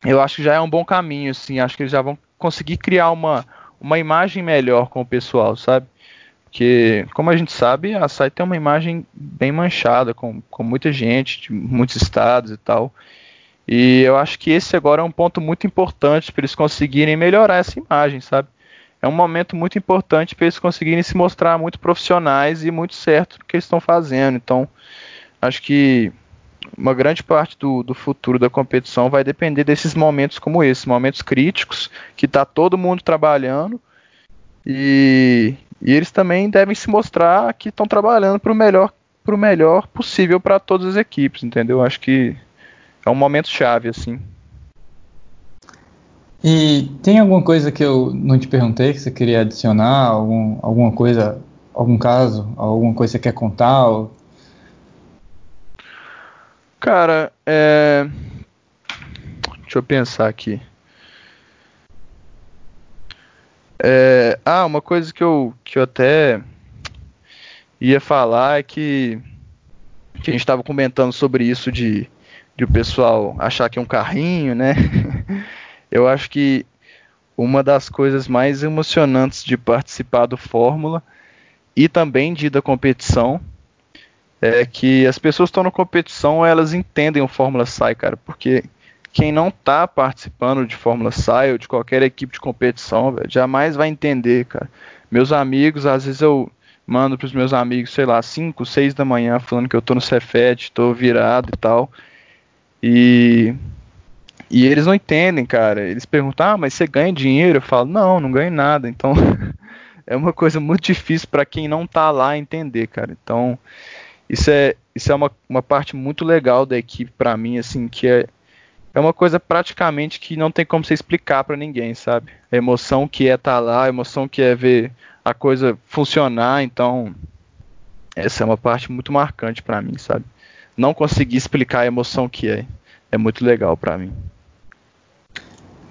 eu acho que já é um bom caminho, assim. Acho que eles já vão conseguir criar uma, uma imagem melhor com o pessoal, sabe? Porque, como a gente sabe, a site tem uma imagem bem manchada, com, com muita gente, de muitos estados e tal. E eu acho que esse agora é um ponto muito importante para eles conseguirem melhorar essa imagem, sabe? É um momento muito importante para eles conseguirem se mostrar muito profissionais e muito certo no que eles estão fazendo. Então, acho que uma grande parte do, do futuro da competição vai depender desses momentos como esses, momentos críticos, que está todo mundo trabalhando e, e, eles também devem se mostrar que estão trabalhando para o melhor, melhor possível para todas as equipes, entendeu? Acho que é um momento chave, assim. E tem alguma coisa que eu não te perguntei que você queria adicionar? Algum, alguma coisa, algum caso, alguma coisa que você quer contar? Ou... Cara, é... deixa eu pensar aqui. É... Ah, uma coisa que eu, que eu até ia falar é que, que a gente estava comentando sobre isso de, de o pessoal achar que é um carrinho, né? (laughs) Eu acho que uma das coisas mais emocionantes de participar do Fórmula e também de da competição é que as pessoas estão na competição, elas entendem o Fórmula Sai, cara, porque quem não está participando de Fórmula Sai ou de qualquer equipe de competição, véio, jamais vai entender, cara. Meus amigos, às vezes eu mando para os meus amigos, sei lá, 5, 6 da manhã, falando que eu tô no Cefet, tô virado e tal. E e eles não entendem, cara. Eles perguntam: "Ah, mas você ganha dinheiro?" Eu falo: "Não, não ganho nada". Então, (laughs) é uma coisa muito difícil para quem não tá lá entender, cara. Então, isso é isso é uma, uma parte muito legal da equipe para mim, assim, que é é uma coisa praticamente que não tem como você explicar para ninguém, sabe? A emoção que é estar tá lá, a emoção que é ver a coisa funcionar, então essa é uma parte muito marcante para mim, sabe? Não conseguir explicar a emoção que é, é muito legal para mim.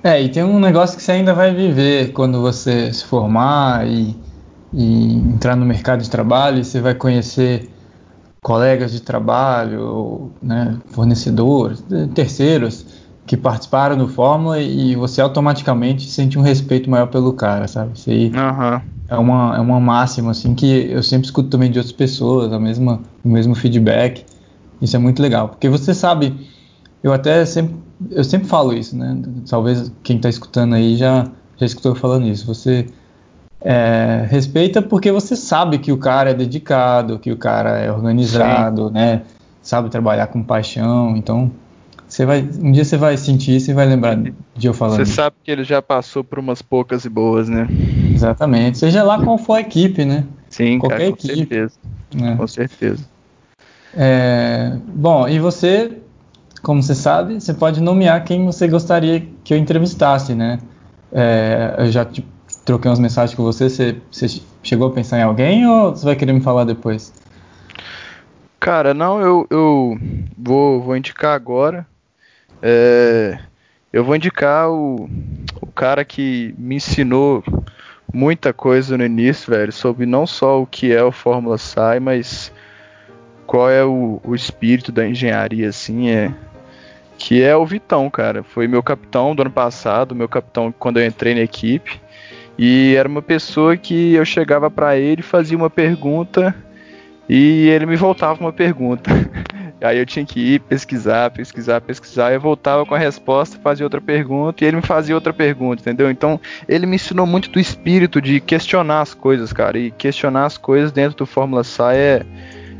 É, e tem um negócio que você ainda vai viver quando você se formar e, e entrar no mercado de trabalho, e você vai conhecer colegas de trabalho, né, fornecedores, terceiros que participaram do Fórmula e você automaticamente sente um respeito maior pelo cara, sabe? Isso aí uhum é uma, é uma máxima, assim, que eu sempre escuto também de outras pessoas, a mesma, o mesmo feedback. Isso é muito legal, porque você sabe, eu até sempre, eu sempre falo isso, né? Talvez quem está escutando aí já, já escutou falando isso. Você é, respeita porque você sabe que o cara é dedicado, que o cara é organizado, Sim. né? Sabe trabalhar com paixão, então você vai, um dia você vai sentir isso e vai lembrar de eu falando. Você sabe que ele já passou por umas poucas e boas, né? Exatamente. Seja lá qual for a equipe, né? Sim, Qualquer cara, com equipe. certeza. É. Com certeza. É, bom, e você, como você sabe, você pode nomear quem você gostaria que eu entrevistasse, né? É, eu já te, troquei umas mensagens com você, você, você chegou a pensar em alguém ou você vai querer me falar depois? Cara, não, eu, eu vou, vou indicar agora. É, eu vou indicar o, o cara que me ensinou muita coisa no início, velho, sobre não só o que é o Fórmula SAI, mas qual é o, o espírito da engenharia, assim, é que é o Vitão, cara. Foi meu capitão do ano passado, meu capitão quando eu entrei na equipe. E era uma pessoa que eu chegava para ele, fazia uma pergunta e ele me voltava uma pergunta. (laughs) Aí eu tinha que ir pesquisar, pesquisar, pesquisar. Eu voltava com a resposta, fazia outra pergunta e ele me fazia outra pergunta, entendeu? Então ele me ensinou muito do espírito de questionar as coisas, cara. E questionar as coisas dentro do Fórmula SAI é,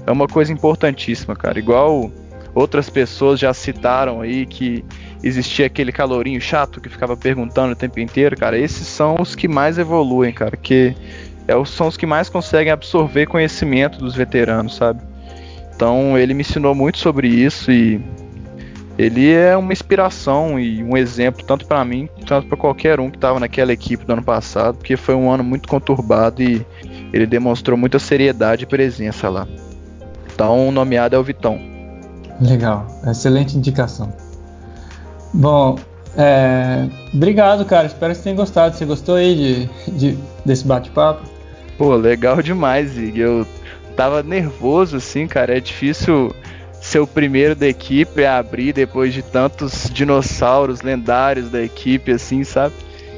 é uma coisa importantíssima, cara. Igual outras pessoas já citaram aí que existia aquele calorinho chato que ficava perguntando o tempo inteiro, cara. Esses são os que mais evoluem, cara. Que é, são os que mais conseguem absorver conhecimento dos veteranos, sabe? Então ele me ensinou muito sobre isso e ele é uma inspiração e um exemplo tanto para mim quanto para qualquer um que estava naquela equipe do ano passado, porque foi um ano muito conturbado e ele demonstrou muita seriedade e presença lá. Então, o nomeado é o Vitão. Legal, excelente indicação. Bom, é, obrigado, cara. Espero que você tenha gostado. Você gostou aí de, de desse bate-papo? Pô, legal demais, Zig. Eu tava nervoso, assim, cara. É difícil ser o primeiro da equipe a abrir depois de tantos dinossauros lendários da equipe, assim, sabe?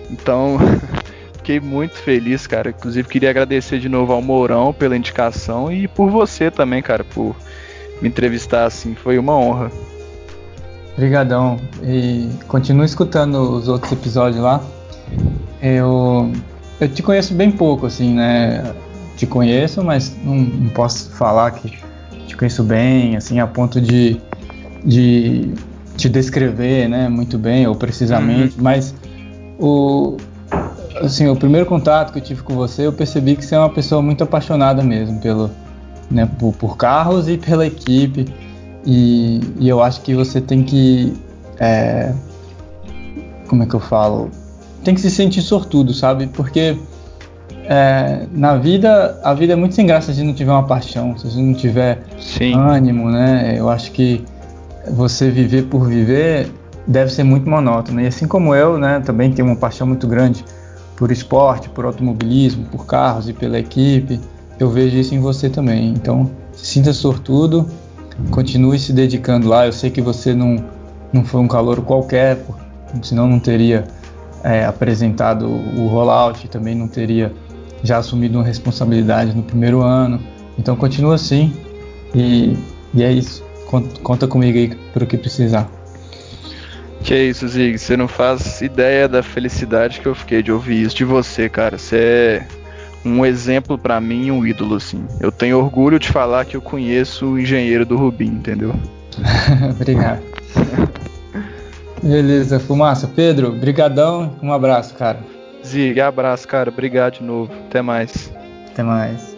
Então, (laughs) fiquei muito feliz, cara. Inclusive, queria agradecer de novo ao Mourão pela indicação e por você também, cara, por me entrevistar, assim. Foi uma honra. Obrigadão. E continue escutando os outros episódios lá. Eu, eu te conheço bem pouco, assim, né? te conheço, mas não, não, posso falar que te conheço bem, assim, a ponto de, de te descrever, né, muito bem ou precisamente, uhum. mas o assim, o primeiro contato que eu tive com você, eu percebi que você é uma pessoa muito apaixonada mesmo pelo, né, por, por carros e pela equipe, e, e, eu acho que você tem que, é, como é que eu falo, tem que se sentir sortudo, sabe? Porque é, na vida, a vida é muito sem graça se não tiver uma paixão, se não tiver Sim. ânimo, né? Eu acho que você viver por viver deve ser muito monótono. E assim como eu, né, também tenho uma paixão muito grande por esporte, por automobilismo, por carros e pela equipe. Eu vejo isso em você também. Então, se sinta sortudo, continue se dedicando lá. Eu sei que você não, não foi um calor qualquer, senão não teria é, apresentado o rollout, também não teria já assumido uma responsabilidade no primeiro ano. Então, continua assim e, e é isso. Conta, conta comigo aí para o que precisar. Que é isso, Zig. Você não faz ideia da felicidade que eu fiquei de ouvir isso de você, cara. Você é um exemplo para mim, um ídolo, assim. Eu tenho orgulho de falar que eu conheço o engenheiro do Rubim, entendeu? (laughs) Obrigado. Beleza, fumaça. Pedro, brigadão. Um abraço, cara. Zig, abraço, cara. Obrigado de novo. Até mais. Até mais.